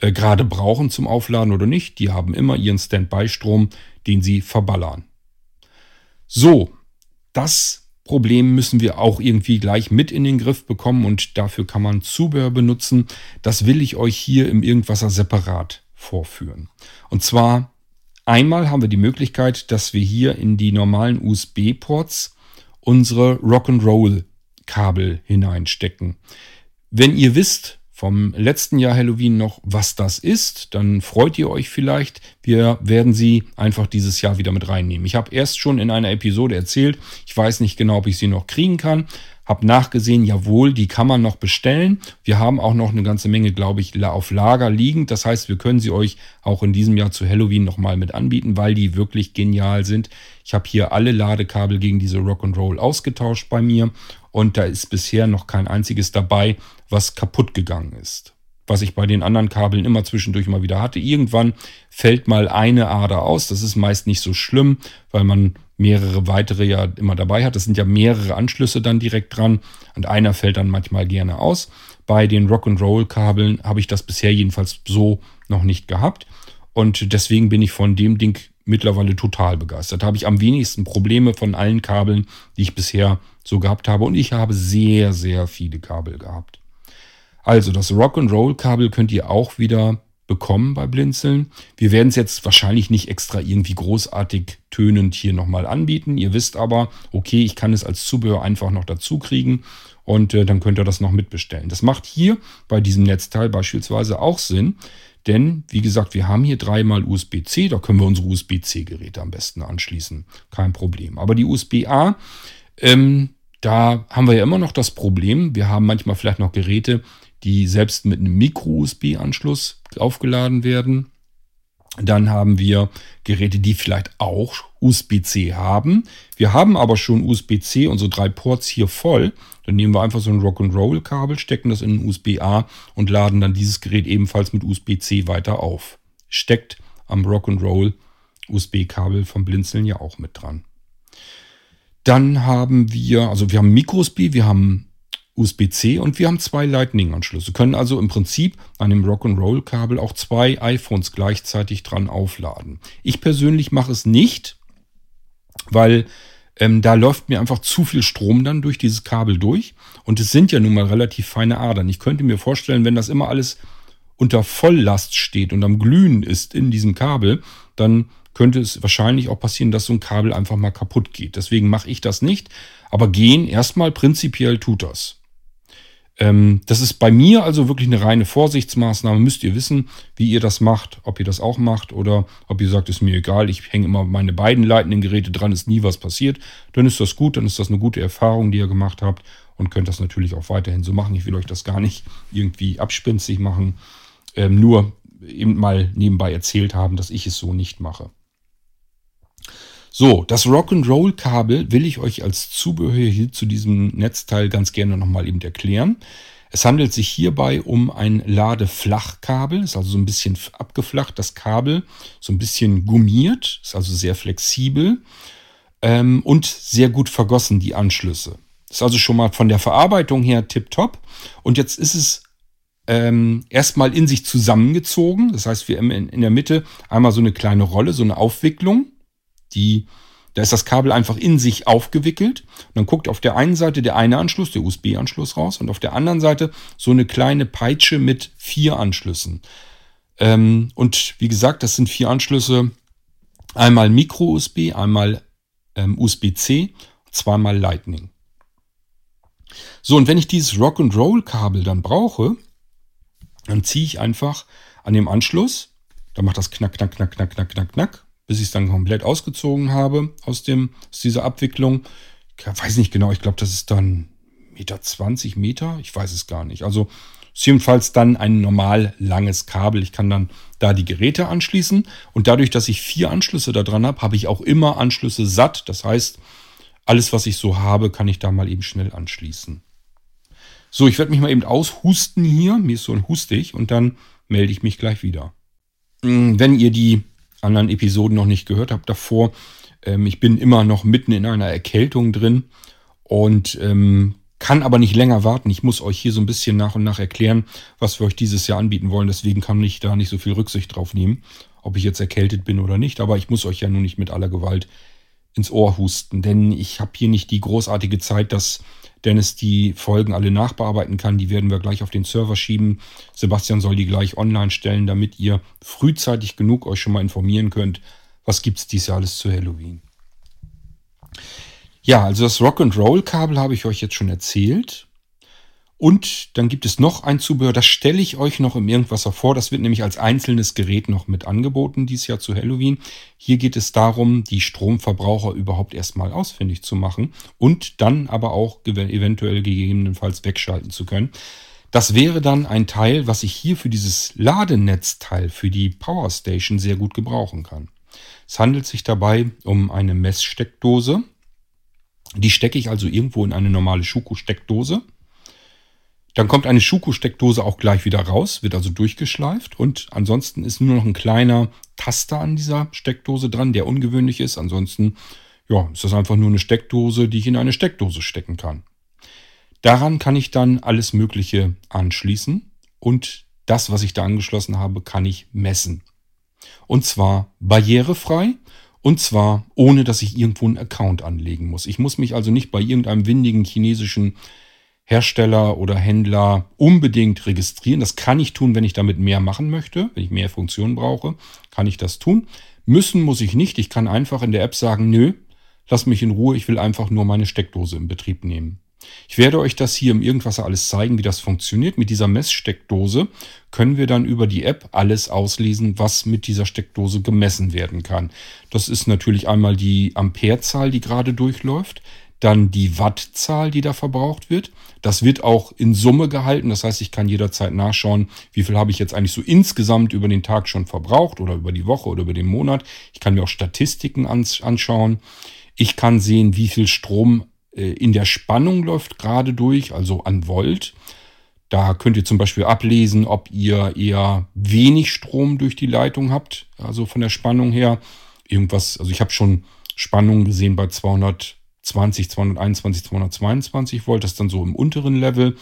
äh, gerade brauchen zum Aufladen oder nicht, die haben immer ihren Standby-Strom, den sie verballern. So, das Problem müssen wir auch irgendwie gleich mit in den Griff bekommen und dafür kann man Zubehör benutzen. Das will ich euch hier im Irgendwasser separat vorführen. Und zwar einmal haben wir die Möglichkeit, dass wir hier in die normalen USB-Ports unsere Rock'n'Roll Kabel hineinstecken. Wenn ihr wisst, vom letzten Jahr Halloween noch, was das ist, dann freut ihr euch vielleicht. Wir werden sie einfach dieses Jahr wieder mit reinnehmen. Ich habe erst schon in einer Episode erzählt, ich weiß nicht genau, ob ich sie noch kriegen kann. Hab nachgesehen, jawohl, die kann man noch bestellen. Wir haben auch noch eine ganze Menge, glaube ich, auf Lager liegend. Das heißt, wir können sie euch auch in diesem Jahr zu Halloween nochmal mit anbieten, weil die wirklich genial sind. Ich habe hier alle Ladekabel gegen diese Rock'n'Roll ausgetauscht bei mir und da ist bisher noch kein einziges dabei, was kaputt gegangen ist. Was ich bei den anderen Kabeln immer zwischendurch mal wieder hatte. Irgendwann fällt mal eine Ader aus. Das ist meist nicht so schlimm, weil man mehrere weitere ja immer dabei hat. Das sind ja mehrere Anschlüsse dann direkt dran und einer fällt dann manchmal gerne aus. Bei den Rock'n'Roll-Kabeln habe ich das bisher jedenfalls so noch nicht gehabt. Und deswegen bin ich von dem Ding mittlerweile total begeistert. Da habe ich am wenigsten Probleme von allen Kabeln, die ich bisher so gehabt habe. Und ich habe sehr, sehr viele Kabel gehabt. Also das Rock'n'Roll-Kabel könnt ihr auch wieder bekommen bei Blinzeln. Wir werden es jetzt wahrscheinlich nicht extra irgendwie großartig tönend hier nochmal anbieten. Ihr wisst aber, okay, ich kann es als Zubehör einfach noch dazu kriegen und äh, dann könnt ihr das noch mitbestellen. Das macht hier bei diesem Netzteil beispielsweise auch Sinn, denn, wie gesagt, wir haben hier dreimal USB-C, da können wir unsere USB-C-Geräte am besten anschließen. Kein Problem. Aber die USB-A, ähm, da haben wir ja immer noch das Problem, wir haben manchmal vielleicht noch Geräte, die selbst mit einem Micro-USB-Anschluss aufgeladen werden. Dann haben wir Geräte, die vielleicht auch USB-C haben. Wir haben aber schon USB-C, unsere drei Ports hier voll. Dann nehmen wir einfach so ein Rock'n'Roll-Kabel, stecken das in ein USB-A und laden dann dieses Gerät ebenfalls mit USB-C weiter auf. Steckt am Rock'n'Roll USB-Kabel vom Blinzeln ja auch mit dran. Dann haben wir, also wir haben Micro-USB, wir haben USB-C und wir haben zwei Lightning-Anschlüsse. Können also im Prinzip an dem Rock'n'Roll-Kabel auch zwei iPhones gleichzeitig dran aufladen. Ich persönlich mache es nicht, weil ähm, da läuft mir einfach zu viel Strom dann durch dieses Kabel durch. Und es sind ja nun mal relativ feine Adern. Ich könnte mir vorstellen, wenn das immer alles unter Volllast steht und am Glühen ist in diesem Kabel, dann könnte es wahrscheinlich auch passieren, dass so ein Kabel einfach mal kaputt geht. Deswegen mache ich das nicht. Aber gehen erstmal prinzipiell tut das. Ähm, das ist bei mir also wirklich eine reine Vorsichtsmaßnahme. Müsst ihr wissen, wie ihr das macht, ob ihr das auch macht oder ob ihr sagt, ist mir egal, ich hänge immer meine beiden leitenden Geräte dran, ist nie was passiert. Dann ist das gut, dann ist das eine gute Erfahrung, die ihr gemacht habt und könnt das natürlich auch weiterhin so machen. Ich will euch das gar nicht irgendwie abspenstig machen. Ähm, nur eben mal nebenbei erzählt haben, dass ich es so nicht mache. So, das Rock'n'Roll-Kabel will ich euch als Zubehör hier zu diesem Netzteil ganz gerne nochmal eben erklären. Es handelt sich hierbei um ein Ladeflachkabel, ist also so ein bisschen abgeflacht, das Kabel, so ein bisschen gummiert, ist also sehr flexibel ähm, und sehr gut vergossen, die Anschlüsse. Ist also schon mal von der Verarbeitung her tipptopp. Und jetzt ist es ähm, erstmal in sich zusammengezogen. Das heißt, wir haben in, in der Mitte einmal so eine kleine Rolle, so eine Aufwicklung die, da ist das Kabel einfach in sich aufgewickelt. Und dann guckt auf der einen Seite der eine Anschluss, der USB-Anschluss raus, und auf der anderen Seite so eine kleine Peitsche mit vier Anschlüssen. Ähm, und wie gesagt, das sind vier Anschlüsse. Einmal Micro-USB, einmal ähm, USB-C, zweimal Lightning. So, und wenn ich dieses Rock-and-Roll-Kabel dann brauche, dann ziehe ich einfach an dem Anschluss, da macht das knack, knack, knack, knack, knack, knack, knack bis ich es dann komplett ausgezogen habe aus, dem, aus dieser Abwicklung. Ich weiß nicht genau, ich glaube, das ist dann Meter 20 Meter, ich weiß es gar nicht. Also ist jedenfalls dann ein normal langes Kabel. Ich kann dann da die Geräte anschließen und dadurch, dass ich vier Anschlüsse da dran habe, habe ich auch immer Anschlüsse satt. Das heißt, alles, was ich so habe, kann ich da mal eben schnell anschließen. So, ich werde mich mal eben aushusten hier. Mir ist so ein hustig und dann melde ich mich gleich wieder. Hm, wenn ihr die anderen Episoden noch nicht gehört habt davor. Ähm, ich bin immer noch mitten in einer Erkältung drin und ähm, kann aber nicht länger warten. Ich muss euch hier so ein bisschen nach und nach erklären, was wir euch dieses Jahr anbieten wollen. Deswegen kann ich da nicht so viel Rücksicht drauf nehmen, ob ich jetzt erkältet bin oder nicht. Aber ich muss euch ja nun nicht mit aller Gewalt ins Ohr husten, denn ich habe hier nicht die großartige Zeit, dass Dennis die Folgen alle nachbearbeiten kann. Die werden wir gleich auf den Server schieben. Sebastian soll die gleich online stellen, damit ihr frühzeitig genug euch schon mal informieren könnt, was gibt es dieses Jahr alles zu Halloween. Ja, also das Rock-and-Roll-Kabel habe ich euch jetzt schon erzählt. Und dann gibt es noch ein Zubehör, das stelle ich euch noch im Irgendwasser vor. Das wird nämlich als einzelnes Gerät noch mit angeboten dieses Jahr zu Halloween. Hier geht es darum, die Stromverbraucher überhaupt erstmal ausfindig zu machen und dann aber auch eventuell gegebenenfalls wegschalten zu können. Das wäre dann ein Teil, was ich hier für dieses Ladenetzteil für die Powerstation sehr gut gebrauchen kann. Es handelt sich dabei um eine Messsteckdose. Die stecke ich also irgendwo in eine normale Schuko-Steckdose. Dann kommt eine Schuko-Steckdose auch gleich wieder raus, wird also durchgeschleift und ansonsten ist nur noch ein kleiner Taster an dieser Steckdose dran, der ungewöhnlich ist. Ansonsten ja, ist das einfach nur eine Steckdose, die ich in eine Steckdose stecken kann. Daran kann ich dann alles Mögliche anschließen und das, was ich da angeschlossen habe, kann ich messen. Und zwar barrierefrei und zwar ohne, dass ich irgendwo einen Account anlegen muss. Ich muss mich also nicht bei irgendeinem windigen chinesischen Hersteller oder Händler unbedingt registrieren. Das kann ich tun, wenn ich damit mehr machen möchte, wenn ich mehr Funktionen brauche, kann ich das tun. Müssen muss ich nicht. Ich kann einfach in der App sagen, nö, lass mich in Ruhe, ich will einfach nur meine Steckdose in Betrieb nehmen. Ich werde euch das hier im Irgendwasser alles zeigen, wie das funktioniert. Mit dieser Messsteckdose können wir dann über die App alles auslesen, was mit dieser Steckdose gemessen werden kann. Das ist natürlich einmal die Amperezahl, die gerade durchläuft dann die Wattzahl, die da verbraucht wird. Das wird auch in Summe gehalten. Das heißt, ich kann jederzeit nachschauen, wie viel habe ich jetzt eigentlich so insgesamt über den Tag schon verbraucht oder über die Woche oder über den Monat. Ich kann mir auch Statistiken anschauen. Ich kann sehen, wie viel Strom äh, in der Spannung läuft gerade durch, also an Volt. Da könnt ihr zum Beispiel ablesen, ob ihr eher wenig Strom durch die Leitung habt, also von der Spannung her. Irgendwas, also ich habe schon Spannungen gesehen bei 200 20, 221, 222 Volt, das ist dann so im unteren Level.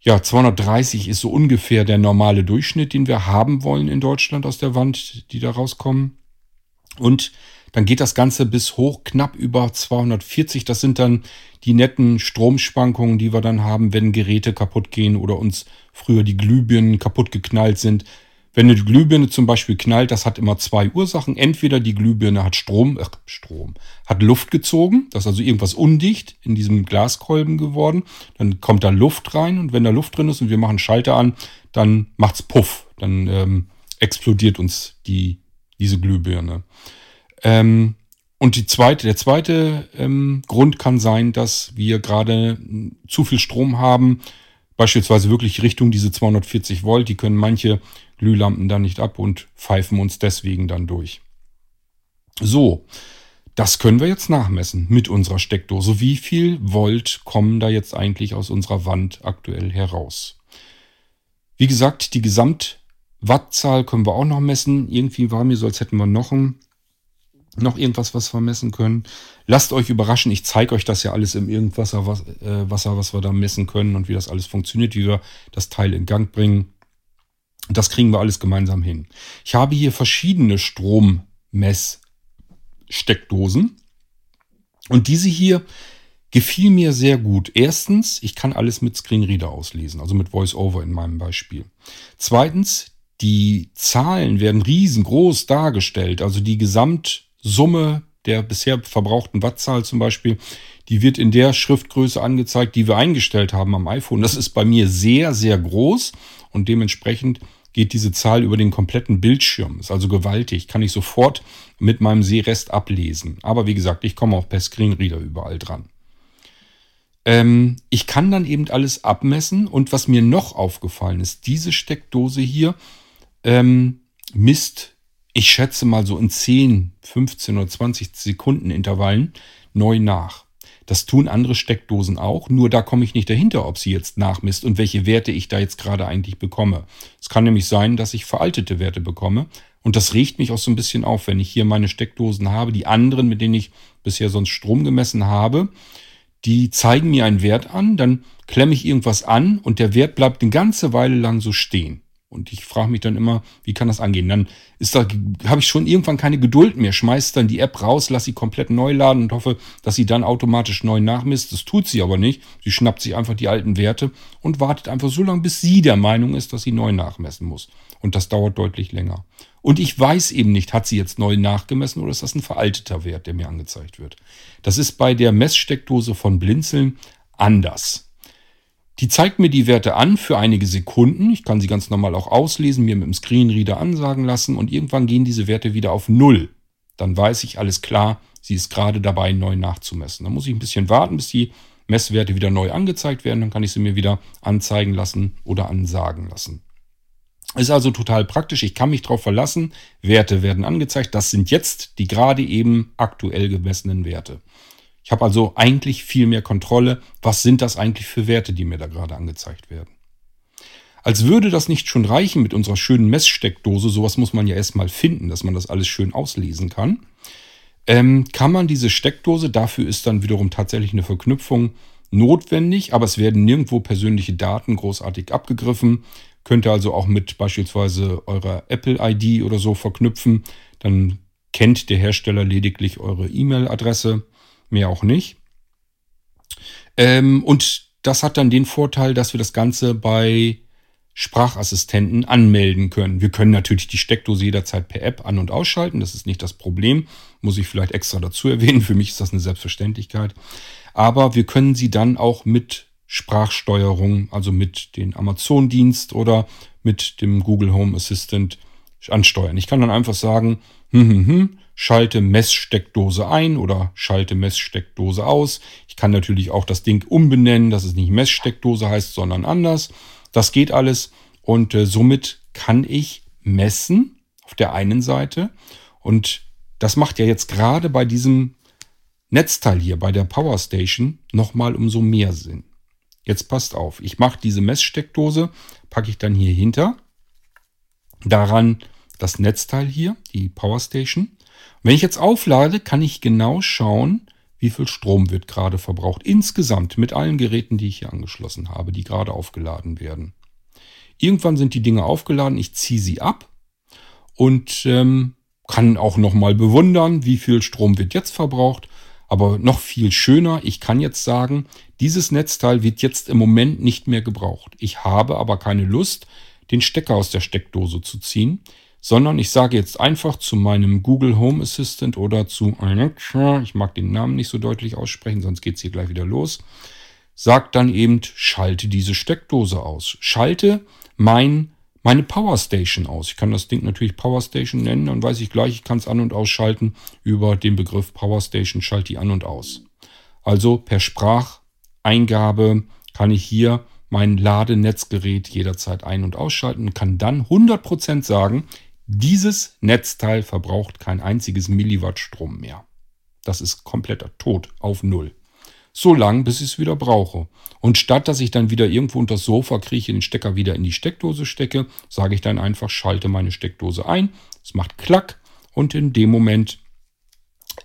Ja, 230 ist so ungefähr der normale Durchschnitt, den wir haben wollen in Deutschland aus der Wand, die da rauskommen. Und dann geht das Ganze bis hoch knapp über 240. Das sind dann die netten Stromschwankungen, die wir dann haben, wenn Geräte kaputt gehen oder uns früher die Glühbirnen kaputt geknallt sind. Wenn eine Glühbirne zum Beispiel knallt, das hat immer zwei Ursachen. Entweder die Glühbirne hat Strom, äh, Strom, hat Luft gezogen, das ist also irgendwas undicht in diesem Glaskolben geworden. Dann kommt da Luft rein und wenn da Luft drin ist und wir machen Schalter an, dann macht's Puff. Dann ähm, explodiert uns die, diese Glühbirne. Ähm, und die zweite, der zweite ähm, Grund kann sein, dass wir gerade zu viel Strom haben, beispielsweise wirklich Richtung diese 240 Volt. Die können manche Glühlampen dann nicht ab und pfeifen uns deswegen dann durch. So, das können wir jetzt nachmessen mit unserer Steckdose. Wie viel Volt kommen da jetzt eigentlich aus unserer Wand aktuell heraus? Wie gesagt, die Gesamtwattzahl können wir auch noch messen. Irgendwie war mir so, als hätten wir noch, ein, noch irgendwas, was wir messen können. Lasst euch überraschen. Ich zeige euch das ja alles im Irgendwasser, was, äh, Wasser, was wir da messen können und wie das alles funktioniert, wie wir das Teil in Gang bringen. Das kriegen wir alles gemeinsam hin. Ich habe hier verschiedene Strommesssteckdosen. Und diese hier gefiel mir sehr gut. Erstens, ich kann alles mit Screenreader auslesen, also mit VoiceOver in meinem Beispiel. Zweitens, die Zahlen werden riesengroß dargestellt. Also die Gesamtsumme der bisher verbrauchten Wattzahl zum Beispiel, die wird in der Schriftgröße angezeigt, die wir eingestellt haben am iPhone. Das ist bei mir sehr, sehr groß und dementsprechend geht diese Zahl über den kompletten Bildschirm. Ist also gewaltig. Kann ich sofort mit meinem Sehrest ablesen. Aber wie gesagt, ich komme auch per Screenreader überall dran. Ähm, ich kann dann eben alles abmessen. Und was mir noch aufgefallen ist, diese Steckdose hier ähm, misst, ich schätze mal so in 10, 15 oder 20 Sekunden Intervallen neu nach. Das tun andere Steckdosen auch, nur da komme ich nicht dahinter, ob sie jetzt nachmisst und welche Werte ich da jetzt gerade eigentlich bekomme. Es kann nämlich sein, dass ich veraltete Werte bekomme und das regt mich auch so ein bisschen auf, wenn ich hier meine Steckdosen habe, die anderen, mit denen ich bisher sonst Strom gemessen habe, die zeigen mir einen Wert an, dann klemme ich irgendwas an und der Wert bleibt eine ganze Weile lang so stehen. Und ich frage mich dann immer, wie kann das angehen? Dann ist da, habe ich schon irgendwann keine Geduld mehr, schmeiß dann die App raus, lass sie komplett neu laden und hoffe, dass sie dann automatisch neu nachmisst. Das tut sie aber nicht. Sie schnappt sich einfach die alten Werte und wartet einfach so lange, bis sie der Meinung ist, dass sie neu nachmessen muss. Und das dauert deutlich länger. Und ich weiß eben nicht, hat sie jetzt neu nachgemessen oder ist das ein veralteter Wert, der mir angezeigt wird. Das ist bei der Messsteckdose von Blinzeln anders. Die zeigt mir die Werte an für einige Sekunden. Ich kann sie ganz normal auch auslesen, mir mit dem Screenreader ansagen lassen und irgendwann gehen diese Werte wieder auf Null. Dann weiß ich alles klar, sie ist gerade dabei, neu nachzumessen. Dann muss ich ein bisschen warten, bis die Messwerte wieder neu angezeigt werden. Dann kann ich sie mir wieder anzeigen lassen oder ansagen lassen. Ist also total praktisch. Ich kann mich darauf verlassen. Werte werden angezeigt. Das sind jetzt die gerade eben aktuell gemessenen Werte. Ich habe also eigentlich viel mehr Kontrolle. Was sind das eigentlich für Werte, die mir da gerade angezeigt werden? Als würde das nicht schon reichen mit unserer schönen Messsteckdose, sowas muss man ja erstmal finden, dass man das alles schön auslesen kann, ähm, kann man diese Steckdose, dafür ist dann wiederum tatsächlich eine Verknüpfung notwendig, aber es werden nirgendwo persönliche Daten großartig abgegriffen. Könnt ihr also auch mit beispielsweise eurer Apple-ID oder so verknüpfen. Dann kennt der Hersteller lediglich eure E-Mail-Adresse mehr auch nicht. Ähm, und das hat dann den Vorteil, dass wir das Ganze bei Sprachassistenten anmelden können. Wir können natürlich die Steckdose jederzeit per App an- und ausschalten. Das ist nicht das Problem. Muss ich vielleicht extra dazu erwähnen. Für mich ist das eine Selbstverständlichkeit. Aber wir können sie dann auch mit Sprachsteuerung, also mit dem Amazon-Dienst oder mit dem Google Home Assistant ansteuern. Ich kann dann einfach sagen, hm, hm, hm, schalte Messsteckdose ein oder schalte Messsteckdose aus. Ich kann natürlich auch das Ding umbenennen, dass es nicht Messsteckdose heißt, sondern anders. Das geht alles und äh, somit kann ich messen auf der einen Seite und das macht ja jetzt gerade bei diesem Netzteil hier, bei der Power Station, nochmal umso mehr Sinn. Jetzt passt auf, ich mache diese Messsteckdose, packe ich dann hier hinter. Daran das Netzteil hier, die Power Station. Wenn ich jetzt auflade, kann ich genau schauen, wie viel Strom wird gerade verbraucht. Insgesamt mit allen Geräten, die ich hier angeschlossen habe, die gerade aufgeladen werden. Irgendwann sind die Dinge aufgeladen, ich ziehe sie ab und ähm, kann auch nochmal bewundern, wie viel Strom wird jetzt verbraucht. Aber noch viel schöner, ich kann jetzt sagen, dieses Netzteil wird jetzt im Moment nicht mehr gebraucht. Ich habe aber keine Lust, den Stecker aus der Steckdose zu ziehen, sondern ich sage jetzt einfach zu meinem Google Home Assistant oder zu Alexa, ich mag den Namen nicht so deutlich aussprechen, sonst geht es hier gleich wieder los, sagt dann eben, schalte diese Steckdose aus. Schalte mein, meine Power Station aus. Ich kann das Ding natürlich Power Station nennen, dann weiß ich gleich, ich kann es an- und ausschalten über den Begriff Power Station, schalte die an und aus. Also per Spracheingabe kann ich hier mein Ladenetzgerät jederzeit ein- und ausschalten und kann dann 100% sagen, dieses Netzteil verbraucht kein einziges Milliwatt Strom mehr. Das ist kompletter Tod auf Null. So lang, bis ich es wieder brauche. Und statt dass ich dann wieder irgendwo unter das Sofa krieche, den Stecker wieder in die Steckdose stecke, sage ich dann einfach, schalte meine Steckdose ein. Es macht Klack und in dem Moment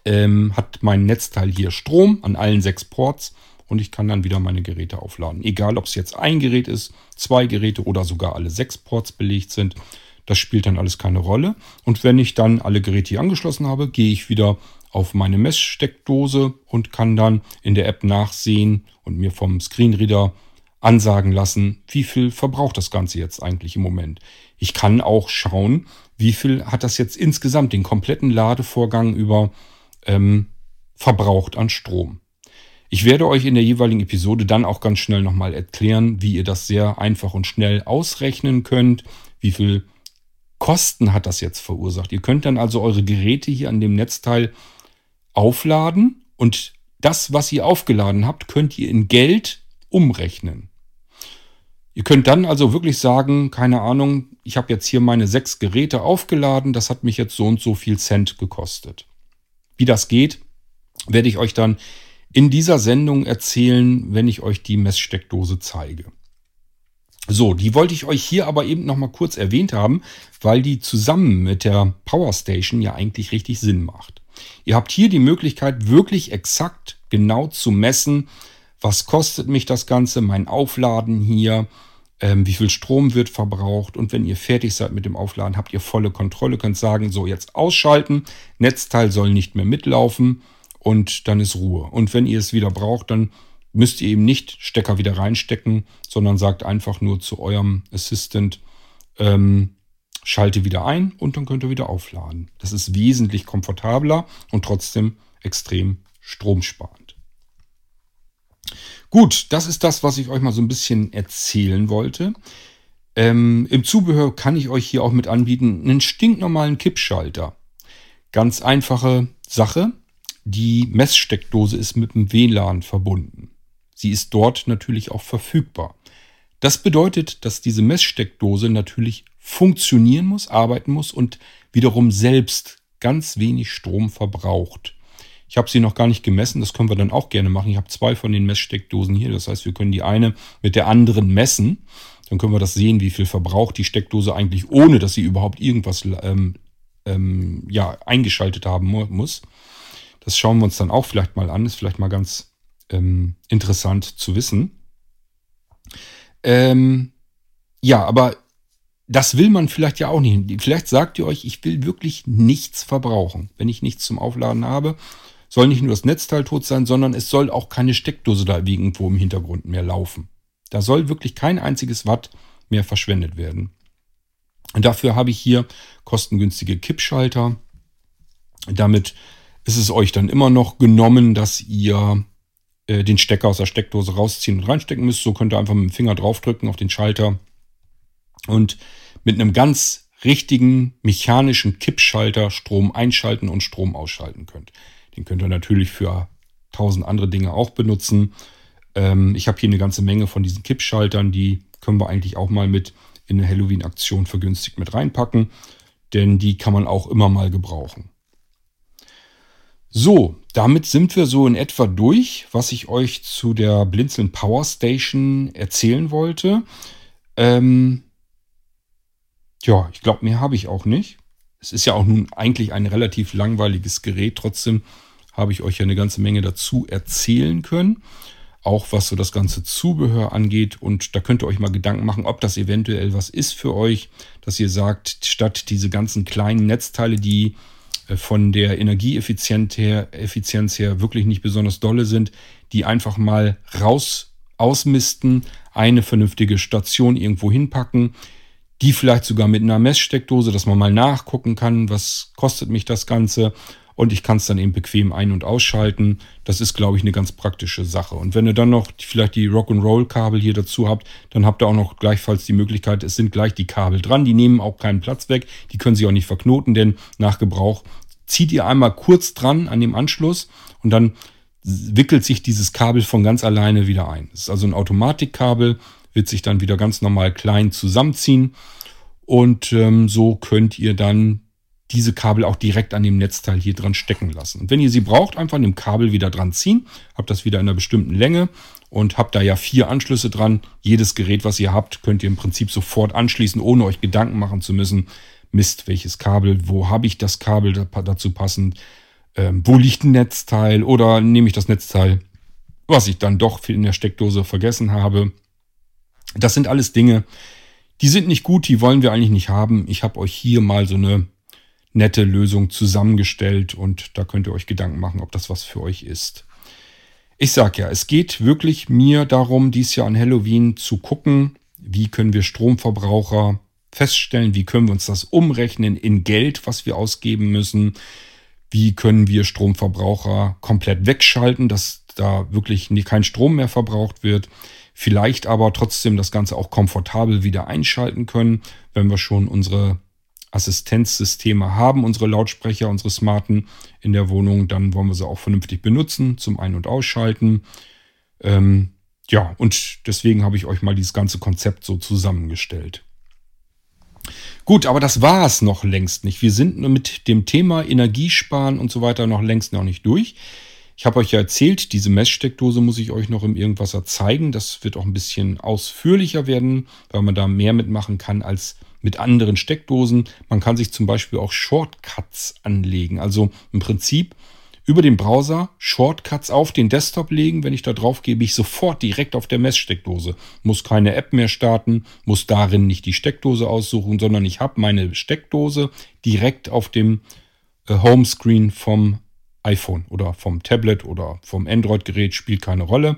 ähm, hat mein Netzteil hier Strom an allen sechs Ports und ich kann dann wieder meine Geräte aufladen. Egal, ob es jetzt ein Gerät ist, zwei Geräte oder sogar alle sechs Ports belegt sind. Das spielt dann alles keine Rolle. Und wenn ich dann alle Geräte hier angeschlossen habe, gehe ich wieder auf meine Messsteckdose und kann dann in der App nachsehen und mir vom Screenreader ansagen lassen, wie viel verbraucht das Ganze jetzt eigentlich im Moment. Ich kann auch schauen, wie viel hat das jetzt insgesamt den kompletten Ladevorgang über ähm, verbraucht an Strom. Ich werde euch in der jeweiligen Episode dann auch ganz schnell nochmal erklären, wie ihr das sehr einfach und schnell ausrechnen könnt, wie viel Kosten hat das jetzt verursacht. Ihr könnt dann also eure Geräte hier an dem Netzteil aufladen und das, was ihr aufgeladen habt, könnt ihr in Geld umrechnen. Ihr könnt dann also wirklich sagen, keine Ahnung, ich habe jetzt hier meine sechs Geräte aufgeladen, das hat mich jetzt so und so viel Cent gekostet. Wie das geht, werde ich euch dann in dieser Sendung erzählen, wenn ich euch die Messsteckdose zeige. So, die wollte ich euch hier aber eben noch mal kurz erwähnt haben, weil die zusammen mit der Power Station ja eigentlich richtig Sinn macht. Ihr habt hier die Möglichkeit, wirklich exakt genau zu messen, was kostet mich das Ganze, mein Aufladen hier, ähm, wie viel Strom wird verbraucht und wenn ihr fertig seid mit dem Aufladen, habt ihr volle Kontrolle, könnt sagen, so jetzt ausschalten, Netzteil soll nicht mehr mitlaufen und dann ist Ruhe. Und wenn ihr es wieder braucht, dann müsst ihr eben nicht Stecker wieder reinstecken, sondern sagt einfach nur zu eurem Assistant, ähm, schalte wieder ein und dann könnt ihr wieder aufladen. Das ist wesentlich komfortabler und trotzdem extrem stromsparend. Gut, das ist das, was ich euch mal so ein bisschen erzählen wollte. Ähm, Im Zubehör kann ich euch hier auch mit anbieten einen stinknormalen Kippschalter. Ganz einfache Sache. Die Messsteckdose ist mit dem WLAN verbunden. Sie ist dort natürlich auch verfügbar. Das bedeutet, dass diese Messsteckdose natürlich funktionieren muss, arbeiten muss und wiederum selbst ganz wenig Strom verbraucht. Ich habe sie noch gar nicht gemessen, das können wir dann auch gerne machen. Ich habe zwei von den Messsteckdosen hier, das heißt, wir können die eine mit der anderen messen. Dann können wir das sehen, wie viel verbraucht die Steckdose eigentlich, ohne dass sie überhaupt irgendwas ähm, ähm, ja, eingeschaltet haben muss. Das schauen wir uns dann auch vielleicht mal an, ist vielleicht mal ganz ähm, interessant zu wissen. Ähm, ja, aber das will man vielleicht ja auch nicht. Vielleicht sagt ihr euch, ich will wirklich nichts verbrauchen. Wenn ich nichts zum Aufladen habe, soll nicht nur das Netzteil tot sein, sondern es soll auch keine Steckdose da irgendwo im Hintergrund mehr laufen. Da soll wirklich kein einziges Watt mehr verschwendet werden. Und dafür habe ich hier kostengünstige Kippschalter. Damit ist es euch dann immer noch genommen, dass ihr äh, den Stecker aus der Steckdose rausziehen und reinstecken müsst. So könnt ihr einfach mit dem Finger draufdrücken auf den Schalter und mit einem ganz richtigen mechanischen Kippschalter Strom einschalten und Strom ausschalten könnt. Den könnt ihr natürlich für tausend andere Dinge auch benutzen. Ähm, ich habe hier eine ganze Menge von diesen Kippschaltern, die können wir eigentlich auch mal mit in eine Halloween-Aktion vergünstigt mit reinpacken, denn die kann man auch immer mal gebrauchen. So, damit sind wir so in etwa durch, was ich euch zu der Blinzeln Power Station erzählen wollte. Ähm, ja, ich glaube, mehr habe ich auch nicht. Es ist ja auch nun eigentlich ein relativ langweiliges Gerät. Trotzdem habe ich euch ja eine ganze Menge dazu erzählen können. Auch was so das ganze Zubehör angeht. Und da könnt ihr euch mal Gedanken machen, ob das eventuell was ist für euch, dass ihr sagt, statt diese ganzen kleinen Netzteile, die von der Energieeffizienz her, Effizienz her wirklich nicht besonders dolle sind, die einfach mal raus ausmisten, eine vernünftige Station irgendwo hinpacken, Die vielleicht sogar mit einer Messsteckdose, dass man mal nachgucken kann, was kostet mich das Ganze. Und ich kann es dann eben bequem ein- und ausschalten. Das ist, glaube ich, eine ganz praktische Sache. Und wenn ihr dann noch vielleicht die Rock'n'Roll-Kabel hier dazu habt, dann habt ihr auch noch gleichfalls die Möglichkeit, es sind gleich die Kabel dran. Die nehmen auch keinen Platz weg. Die können sich auch nicht verknoten, denn nach Gebrauch zieht ihr einmal kurz dran an dem Anschluss und dann wickelt sich dieses Kabel von ganz alleine wieder ein. Es ist also ein Automatikkabel, wird sich dann wieder ganz normal klein zusammenziehen und ähm, so könnt ihr dann diese Kabel auch direkt an dem Netzteil hier dran stecken lassen. Und wenn ihr sie braucht, einfach an dem Kabel wieder dran ziehen, habt das wieder in einer bestimmten Länge und habt da ja vier Anschlüsse dran. Jedes Gerät, was ihr habt, könnt ihr im Prinzip sofort anschließen, ohne euch Gedanken machen zu müssen. Mist, welches Kabel, wo habe ich das Kabel dazu passend, ähm, wo liegt ein Netzteil oder nehme ich das Netzteil, was ich dann doch in der Steckdose vergessen habe. Das sind alles Dinge, die sind nicht gut, die wollen wir eigentlich nicht haben. Ich habe euch hier mal so eine nette Lösung zusammengestellt und da könnt ihr euch Gedanken machen, ob das was für euch ist. Ich sag ja, es geht wirklich mir darum, dies Jahr an Halloween zu gucken, wie können wir Stromverbraucher feststellen, wie können wir uns das umrechnen in Geld, was wir ausgeben müssen, wie können wir Stromverbraucher komplett wegschalten, dass da wirklich kein Strom mehr verbraucht wird, vielleicht aber trotzdem das Ganze auch komfortabel wieder einschalten können, wenn wir schon unsere Assistenzsysteme haben, unsere Lautsprecher, unsere Smarten in der Wohnung, dann wollen wir sie auch vernünftig benutzen zum Ein- und Ausschalten. Ähm, ja, und deswegen habe ich euch mal dieses ganze Konzept so zusammengestellt. Gut, aber das war es noch längst nicht. Wir sind mit dem Thema Energiesparen und so weiter noch längst noch nicht durch. Ich habe euch ja erzählt, diese Messsteckdose muss ich euch noch im Irgendwasser zeigen. Das wird auch ein bisschen ausführlicher werden, weil man da mehr mitmachen kann als mit anderen Steckdosen. Man kann sich zum Beispiel auch Shortcuts anlegen. Also im Prinzip über den Browser Shortcuts auf den Desktop legen. Wenn ich da drauf gehe, ich sofort direkt auf der Messsteckdose. Muss keine App mehr starten, muss darin nicht die Steckdose aussuchen, sondern ich habe meine Steckdose direkt auf dem äh, Homescreen vom iPhone oder vom Tablet oder vom Android-Gerät, spielt keine Rolle.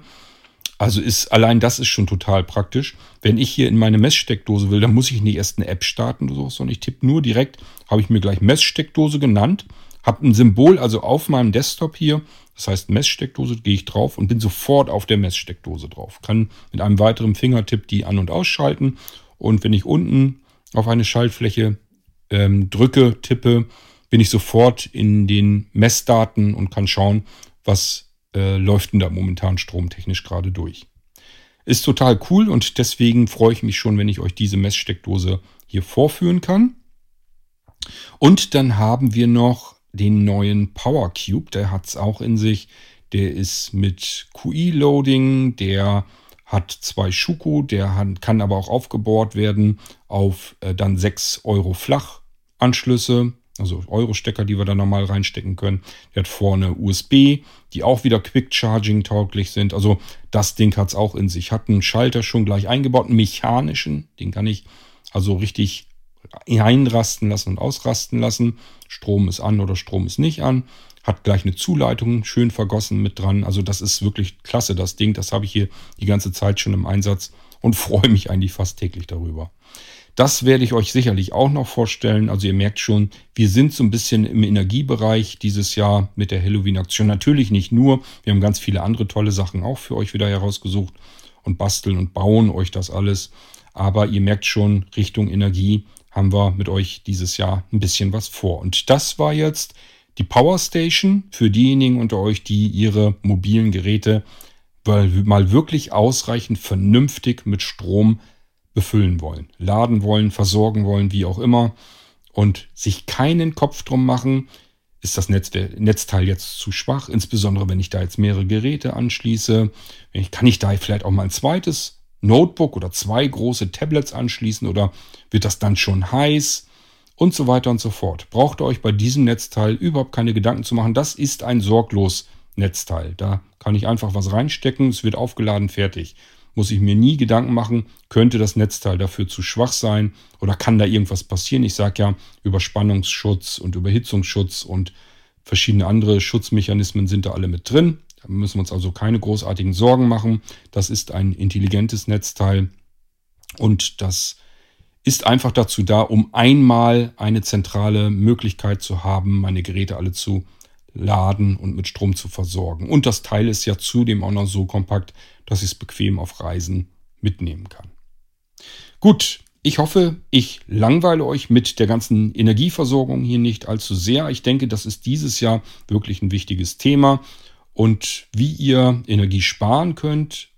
Also ist allein das ist schon total praktisch. Wenn ich hier in meine Messsteckdose will, dann muss ich nicht erst eine App starten oder so, sondern ich tippe nur direkt, habe ich mir gleich Messsteckdose genannt, habe ein Symbol also auf meinem Desktop hier, das heißt Messsteckdose, gehe ich drauf und bin sofort auf der Messsteckdose drauf. Kann mit einem weiteren Fingertipp die an- und ausschalten und wenn ich unten auf eine Schaltfläche ähm, drücke, tippe, bin ich sofort in den Messdaten und kann schauen, was äh, läuft denn da momentan stromtechnisch gerade durch. Ist total cool und deswegen freue ich mich schon, wenn ich euch diese Messsteckdose hier vorführen kann. Und dann haben wir noch den neuen Power Cube, der hat es auch in sich. Der ist mit QI-Loading, der hat zwei Schuko, der kann aber auch aufgebohrt werden auf äh, dann 6 Euro Flachanschlüsse also Euro-Stecker, die wir da normal reinstecken können. Der hat vorne USB, die auch wieder Quick Charging tauglich sind. Also das Ding hat es auch in sich. Hat einen Schalter schon gleich eingebaut, einen mechanischen. Den kann ich also richtig einrasten lassen und ausrasten lassen. Strom ist an oder Strom ist nicht an. Hat gleich eine Zuleitung schön vergossen mit dran. Also das ist wirklich klasse, das Ding. Das habe ich hier die ganze Zeit schon im Einsatz und freue mich eigentlich fast täglich darüber. Das werde ich euch sicherlich auch noch vorstellen. Also ihr merkt schon, wir sind so ein bisschen im Energiebereich dieses Jahr mit der Halloween-Aktion. Natürlich nicht nur, wir haben ganz viele andere tolle Sachen auch für euch wieder herausgesucht und basteln und bauen euch das alles. Aber ihr merkt schon, Richtung Energie haben wir mit euch dieses Jahr ein bisschen was vor. Und das war jetzt die Power Station für diejenigen unter euch, die ihre mobilen Geräte mal wirklich ausreichend vernünftig mit Strom befüllen wollen, laden wollen, versorgen wollen, wie auch immer und sich keinen Kopf drum machen, ist das Netz, Netzteil jetzt zu schwach, insbesondere wenn ich da jetzt mehrere Geräte anschließe. Kann ich da vielleicht auch mal ein zweites Notebook oder zwei große Tablets anschließen oder wird das dann schon heiß? Und so weiter und so fort. Braucht ihr euch bei diesem Netzteil überhaupt keine Gedanken zu machen. Das ist ein sorglos Netzteil. Da kann ich einfach was reinstecken, es wird aufgeladen, fertig muss ich mir nie Gedanken machen, könnte das Netzteil dafür zu schwach sein oder kann da irgendwas passieren. Ich sage ja, Überspannungsschutz und Überhitzungsschutz und verschiedene andere Schutzmechanismen sind da alle mit drin. Da müssen wir uns also keine großartigen Sorgen machen. Das ist ein intelligentes Netzteil und das ist einfach dazu da, um einmal eine zentrale Möglichkeit zu haben, meine Geräte alle zu laden und mit Strom zu versorgen. Und das Teil ist ja zudem auch noch so kompakt, dass ich es bequem auf Reisen mitnehmen kann. Gut, ich hoffe, ich langweile euch mit der ganzen Energieversorgung hier nicht allzu sehr. Ich denke, das ist dieses Jahr wirklich ein wichtiges Thema. Und wie ihr Energie sparen könnt,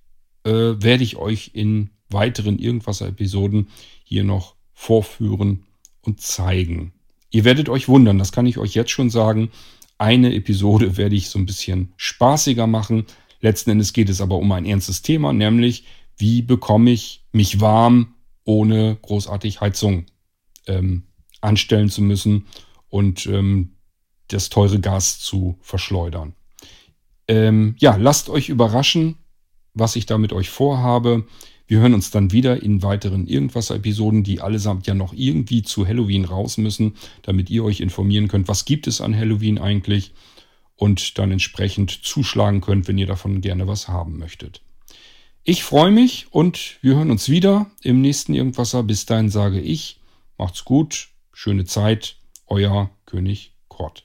äh, werde ich euch in weiteren Irgendwasser-Episoden hier noch vorführen und zeigen. Ihr werdet euch wundern, das kann ich euch jetzt schon sagen. Eine Episode werde ich so ein bisschen spaßiger machen. Letzten Endes geht es aber um ein ernstes Thema, nämlich wie bekomme ich mich warm, ohne großartig Heizung ähm, anstellen zu müssen und ähm, das teure Gas zu verschleudern. Ähm, ja, lasst euch überraschen, was ich da mit euch vorhabe. Wir hören uns dann wieder in weiteren Irgendwas-Episoden, die allesamt ja noch irgendwie zu Halloween raus müssen, damit ihr euch informieren könnt, was gibt es an Halloween eigentlich und dann entsprechend zuschlagen könnt, wenn ihr davon gerne was haben möchtet. Ich freue mich und wir hören uns wieder im nächsten Irgendwasser. Bis dahin sage ich, macht's gut, schöne Zeit, euer König Kort.